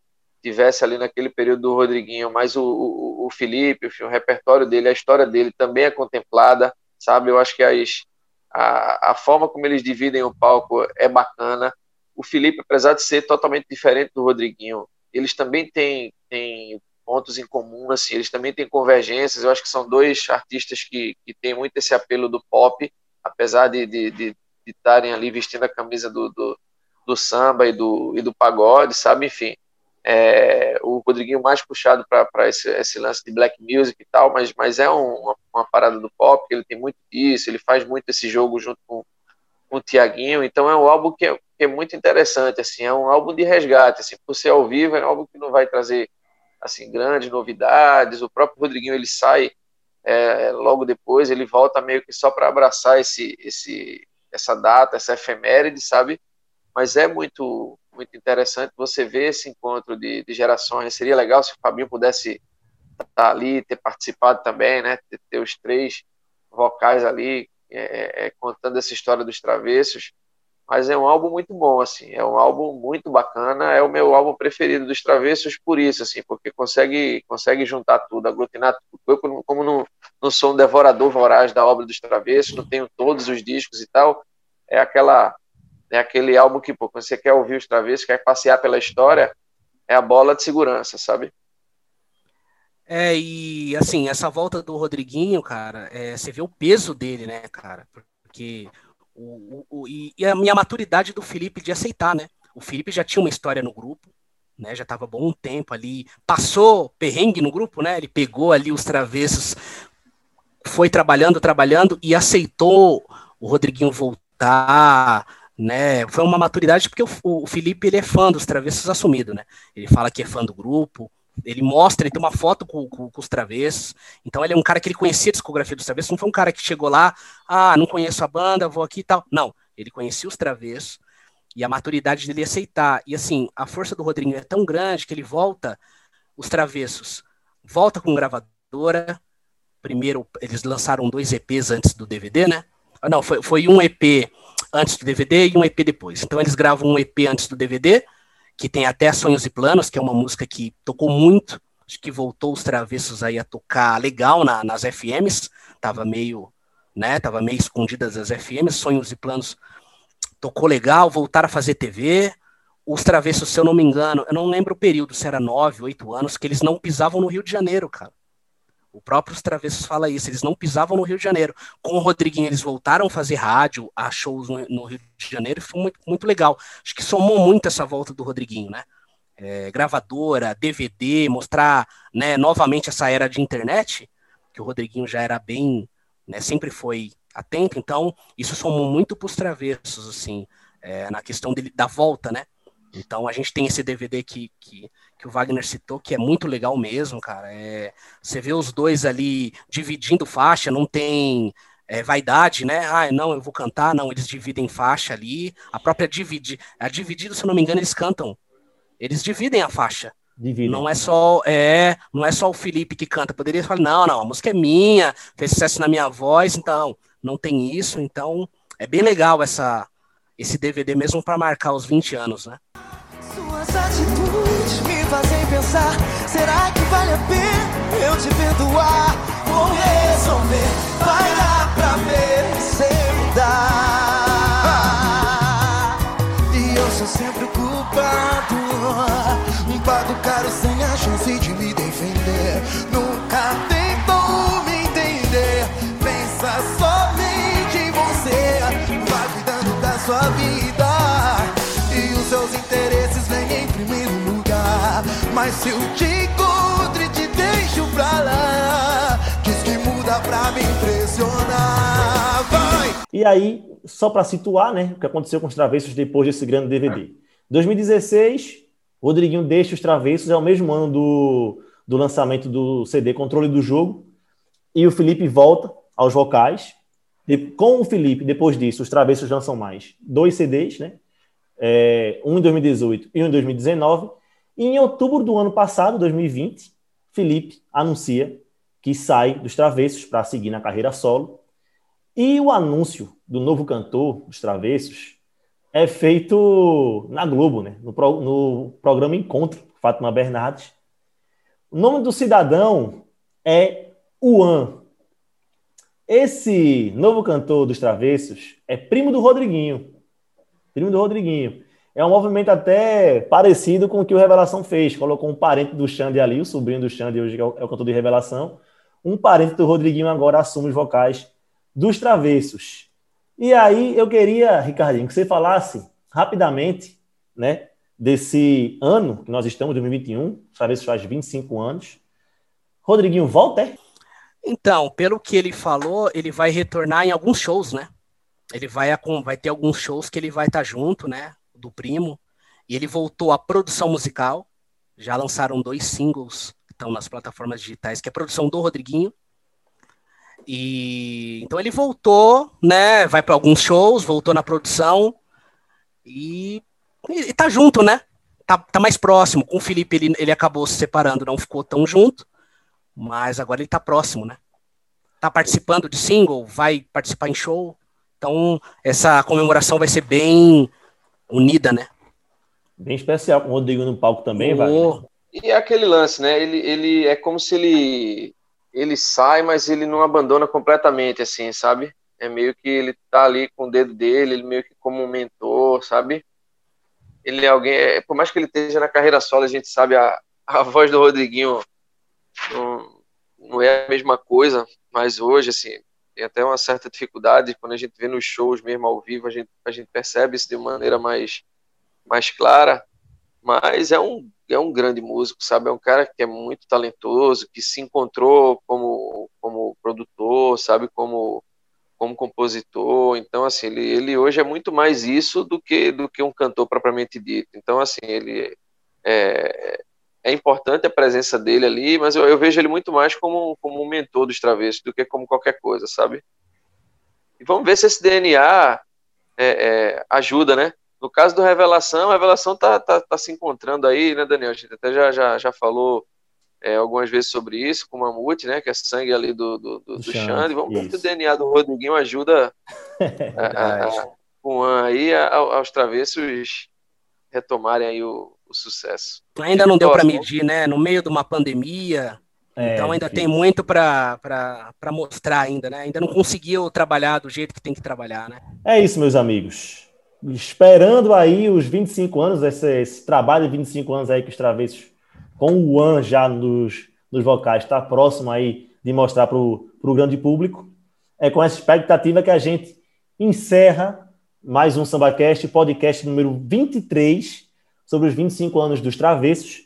tivesse ali naquele período do Rodriguinho, mas o, o, o Felipe, o, o, repertório dele, a história dele também é contemplada, sabe? Eu acho que as, a, a forma como eles dividem o palco é bacana. O Felipe, apesar de ser totalmente diferente do Rodriguinho, eles também têm, têm pontos em comum, assim, eles também têm convergências. Eu acho que são dois artistas que, que têm muito esse apelo do pop, apesar de estarem de, de, de ali vestindo a camisa do, do, do samba e do, e do pagode, sabe? Enfim, é, o Rodriguinho mais puxado para esse, esse, lance de black music e tal, mas, mas é um, uma, uma, parada do pop, ele tem muito disso, ele faz muito esse jogo junto com, com o Tiaguinho, então é um álbum que é, que é, muito interessante, assim, é um álbum de resgate, assim, por ser ao vivo, é um álbum que não vai trazer assim grandes novidades, o próprio Rodriguinho ele sai é, logo depois, ele volta meio que só para abraçar esse, esse, essa data, essa efeméride, sabe? Mas é muito muito interessante você ver esse encontro de, de gerações. Seria legal se o Fabinho pudesse estar ali, ter participado também, né? Ter, ter os três vocais ali é, é, contando essa história dos travessos, mas é um álbum muito bom, assim, é um álbum muito bacana, é o meu álbum preferido dos travessos por isso, assim, porque consegue, consegue juntar tudo, aglutinar tudo. Eu, como não, não sou um devorador voraz da obra dos travessos, não tenho todos os discos e tal, é aquela é aquele álbum que, pô, você quer ouvir os travessos, quer passear pela história, é a bola de segurança, sabe? É, e assim, essa volta do Rodriguinho, cara, é, você vê o peso dele, né, cara? Porque o, o, e, e a minha maturidade do Felipe de aceitar, né? O Felipe já tinha uma história no grupo, né? Já estava bom um tempo ali, passou perrengue no grupo, né? Ele pegou ali os travessos, foi trabalhando, trabalhando e aceitou o Rodriguinho voltar, né? Foi uma maturidade porque o, o Felipe ele é fã dos travessos assumido, né? Ele fala que é fã do grupo, ele mostra, ele tem uma foto com, com, com, os travessos. Então ele é um cara que ele conhecia a discografia dos travessos. Não foi um cara que chegou lá, ah, não conheço a banda, vou aqui e tal. Não, ele conhecia os travessos e a maturidade dele aceitar. E assim, a força do Rodrigo é tão grande que ele volta os travessos, volta com gravadora. Primeiro, eles lançaram dois EPs antes do DVD, né? Ah, não, foi, foi um EP antes do DVD e um EP depois. Então eles gravam um EP antes do DVD que tem até Sonhos e Planos, que é uma música que tocou muito, acho que voltou os travessos aí a tocar legal na, nas FMs, tava meio, né, tava meio escondidas as FMs, Sonhos e Planos tocou legal, voltaram a fazer TV, os travessos, se eu não me engano, eu não lembro o período, se era nove, oito anos, que eles não pisavam no Rio de Janeiro, cara. O próprio Os Travessos fala isso, eles não pisavam no Rio de Janeiro. Com o Rodriguinho, eles voltaram a fazer rádio, a shows no, no Rio de Janeiro, e foi muito, muito legal. Acho que somou muito essa volta do Rodriguinho, né? É, gravadora, DVD, mostrar né, novamente essa era de internet, que o Rodriguinho já era bem, né, sempre foi atento, então isso somou muito para os travessos, assim, é, na questão dele, da volta, né? Então a gente tem esse DVD que, que, que o Wagner citou, que é muito legal mesmo, cara. É, você vê os dois ali dividindo faixa, não tem é, vaidade, né? Ah, não, eu vou cantar, não, eles dividem faixa ali. A própria dividir, a dividida, se eu não me engano, eles cantam. Eles dividem a faixa. Dividem. Não é só é, não é só o Felipe que canta. Poderia falar, não, não, a música é minha, fez sucesso na minha voz, então não tem isso. Então é bem legal essa esse DVD mesmo para marcar os 20 anos, né? Suas atitudes me fazem pensar, será que vale a pena eu te perdoar? Vou resolver, vai dar pra ver sem mudar. E eu sou sempre culpado, um pago caro sem a chance de Mas se eu te encontro e te deixo pra lá, diz que muda pra me impressionar. Vai! E aí, só para situar, né, o que aconteceu com os travessos depois desse grande DVD. 2016, Rodriguinho deixa os travessos, é o mesmo ano do, do lançamento do CD Controle do Jogo, e o Felipe volta aos vocais. E com o Felipe, depois disso, os travessos lançam mais dois CDs, né? é, um em 2018 e um em 2019. E em outubro do ano passado, 2020, Felipe anuncia que sai dos Travessos para seguir na carreira solo. E o anúncio do novo cantor dos Travessos é feito na Globo, né? no, pro, no programa Encontro, Fátima Bernardes. O nome do cidadão é Juan. Esse novo cantor dos Travessos é primo do Rodriguinho, Primo do Rodriguinho. É um movimento até parecido com o que o Revelação fez. Colocou um parente do Xande ali, o sobrinho do Xande, hoje é o, é o cantor de Revelação. Um parente do Rodriguinho agora assume os vocais dos Travessos. E aí eu queria, Ricardinho, que você falasse rapidamente, né, desse ano que nós estamos, 2021, Travessos faz 25 anos. Rodriguinho volta, é? Então, pelo que ele falou, ele vai retornar em alguns shows, né? ele vai, vai ter alguns shows que ele vai estar junto, né? Do primo. E ele voltou à produção musical. Já lançaram dois singles que estão nas plataformas digitais, que é a produção do Rodriguinho. E então ele voltou, né? Vai para alguns shows, voltou na produção e, e, tá junto, né? Tá, tá mais próximo. Com o Felipe ele, ele acabou se separando, não ficou tão junto, mas agora ele tá próximo, né? tá participando de single, vai participar em show. Então, essa comemoração vai ser bem unida, né? Bem especial, com o Rodrigo no palco também, vai. E é aquele lance, né? Ele, ele é como se ele ele sai, mas ele não abandona completamente, assim, sabe? É meio que ele tá ali com o dedo dele, ele meio que como um mentor, sabe? Ele é alguém, é, por mais que ele esteja na carreira solo, a gente sabe a, a voz do Rodriguinho não, não é a mesma coisa, mas hoje, assim, tem até uma certa dificuldade quando a gente vê nos shows mesmo ao vivo, a gente, a gente percebe isso de maneira mais, mais clara, mas é um, é um grande músico, sabe? É um cara que é muito talentoso, que se encontrou como, como produtor, sabe? Como, como compositor. Então, assim, ele, ele hoje é muito mais isso do que, do que um cantor propriamente dito. Então, assim, ele é, é importante a presença dele ali, mas eu, eu vejo ele muito mais como, como um mentor dos travessos do que como qualquer coisa, sabe? E vamos ver se esse DNA é, é, ajuda, né? No caso do Revelação, a Revelação tá, tá, tá se encontrando aí, né, Daniel? A gente até já, já, já falou é, algumas vezes sobre isso com o Mamute, né? Que é sangue ali do, do, do, do Xande. Vamos ver se o DNA do Rodriguinho ajuda [LAUGHS] a, a, o An aí a, aos travessos retomarem aí o, o sucesso. Ainda não deu para medir, né? No meio de uma pandemia, é, então ainda tem muito para mostrar ainda, né? Ainda não conseguiu trabalhar do jeito que tem que trabalhar, né? É isso, meus amigos esperando aí os 25 anos, esse, esse, trabalho de 25 anos aí que os travessos, com o One já nos, nos vocais, está próximo aí de mostrar para o grande público. É com essa expectativa que a gente encerra mais um SambaCast, podcast número 23, sobre os 25 anos dos travessos.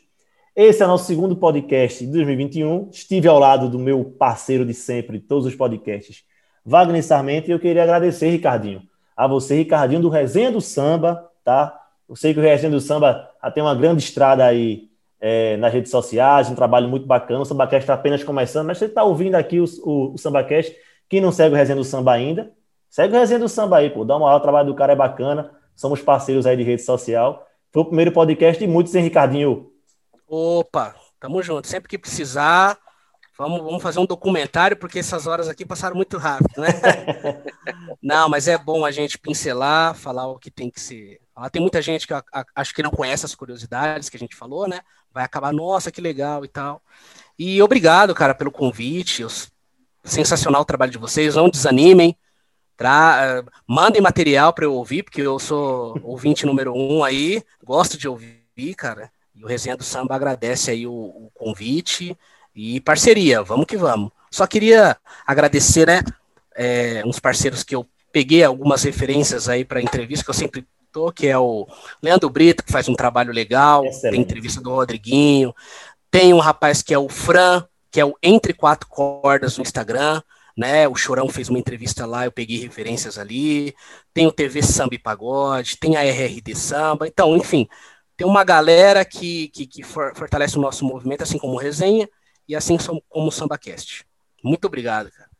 Esse é o nosso segundo podcast de 2021. Estive ao lado do meu parceiro de sempre, todos os podcasts, Wagner Sarmento, e eu queria agradecer, Ricardinho, a você, Ricardinho, do Resenha do Samba, tá? Eu sei que o Resenha do Samba tem uma grande estrada aí é, nas redes sociais, um trabalho muito bacana. O SambaCast está apenas começando, mas você está ouvindo aqui o, o, o SambaCast. Quem não segue o Resenha do Samba ainda, segue o Resenha do Samba aí, pô. Dá uma aula, o trabalho do cara é bacana. Somos parceiros aí de rede social. Foi o primeiro podcast de muitos, hein, Ricardinho? Opa, tamo junto. Sempre que precisar, Vamos, vamos fazer um documentário, porque essas horas aqui passaram muito rápido, né? [LAUGHS] não, mas é bom a gente pincelar, falar o que tem que ser. Tem muita gente que a, a, acho que não conhece as curiosidades que a gente falou, né? Vai acabar, nossa, que legal e tal. E obrigado, cara, pelo convite. sensacional o trabalho de vocês. Não desanimem. Tra... Mandem material para eu ouvir, porque eu sou ouvinte número um aí. Gosto de ouvir, cara. E o Resenha do Samba agradece aí o, o convite. E parceria, vamos que vamos. Só queria agradecer, né, é, uns parceiros que eu peguei algumas referências aí para entrevista que eu sempre tô, que é o Leandro Brito, que faz um trabalho legal, Excelente. tem entrevista do Rodriguinho, tem um rapaz que é o Fran, que é o Entre Quatro Cordas no Instagram, né? O Chorão fez uma entrevista lá, eu peguei referências ali. Tem o TV Samba e Pagode, tem a RRD Samba. Então, enfim, tem uma galera que, que, que fortalece o nosso movimento, assim como Resenha, e assim como o SambaCast. Muito obrigado, cara.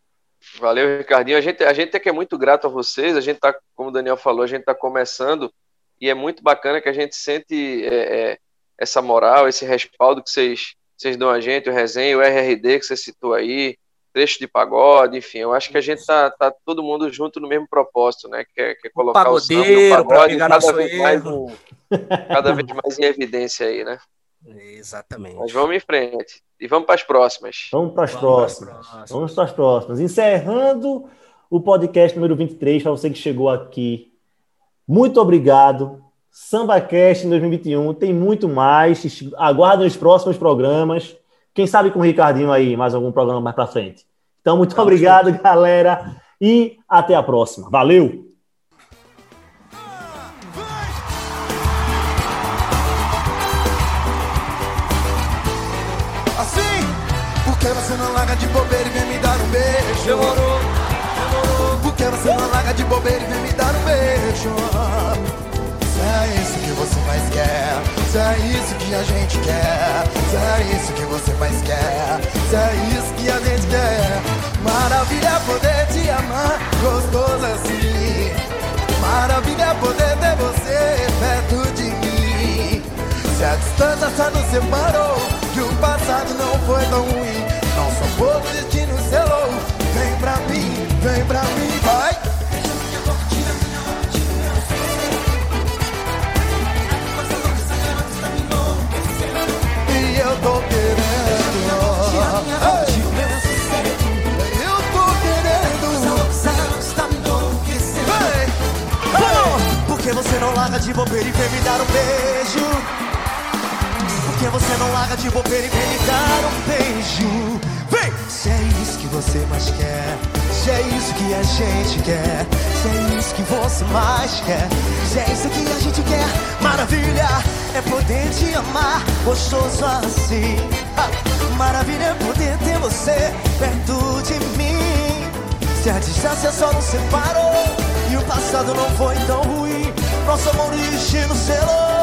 Valeu, Ricardinho. A gente, a gente é que é muito grato a vocês. A gente tá, como o Daniel falou, a gente está começando e é muito bacana que a gente sente é, é, essa moral, esse respaldo que vocês, vocês dão a gente, o resenha, o RRD que você citou aí, trecho de pagode, enfim. Eu acho que a gente tá, tá todo mundo junto no mesmo propósito, né? Que é, que é colocar o, o samba e o pagode cada vez, mais, cada vez mais em evidência aí, né? Exatamente. Mas vamos em frente. E vamos para as próximas. Vamos para as próximas. Vamos para as próximas. Encerrando o podcast número 23, para você que chegou aqui. Muito obrigado. SambaCast em 2021 tem muito mais. Aguardem os próximos programas. Quem sabe com o Ricardinho aí, mais algum programa mais para frente. Então, muito obrigado, galera. E até a próxima. Valeu! você não larga de bobeira e vem me dar um beijo? Demorou, demorou. Por que você não larga de bobeira e vem me dar um beijo? Se é isso que você mais quer, se é isso que a gente quer, se é isso que você mais quer, se é isso que a gente quer. Maravilha é poder te amar, gostoso assim. Maravilha é poder ter você perto de mim. Se a distância só nos separou, que o passado não foi tão ruim. Nosso povo destino selou Vem Vem pra mim, vai. Tô querendo. Ei, Eu tô querendo. Vem. Oh, Por que você não larga de bobeira e vem me dar um beijo? Por que você não larga de bobeira e vem me dar um beijo? Vem! Se é isso que você mais quer, se é isso que a gente quer, se é isso que você mais quer, se é isso que a gente quer, maravilha é poder te amar, gostoso assim. Maravilha é poder ter você perto de mim. Se a distância só nos separou e o passado não foi tão ruim, nosso amor e destino selou.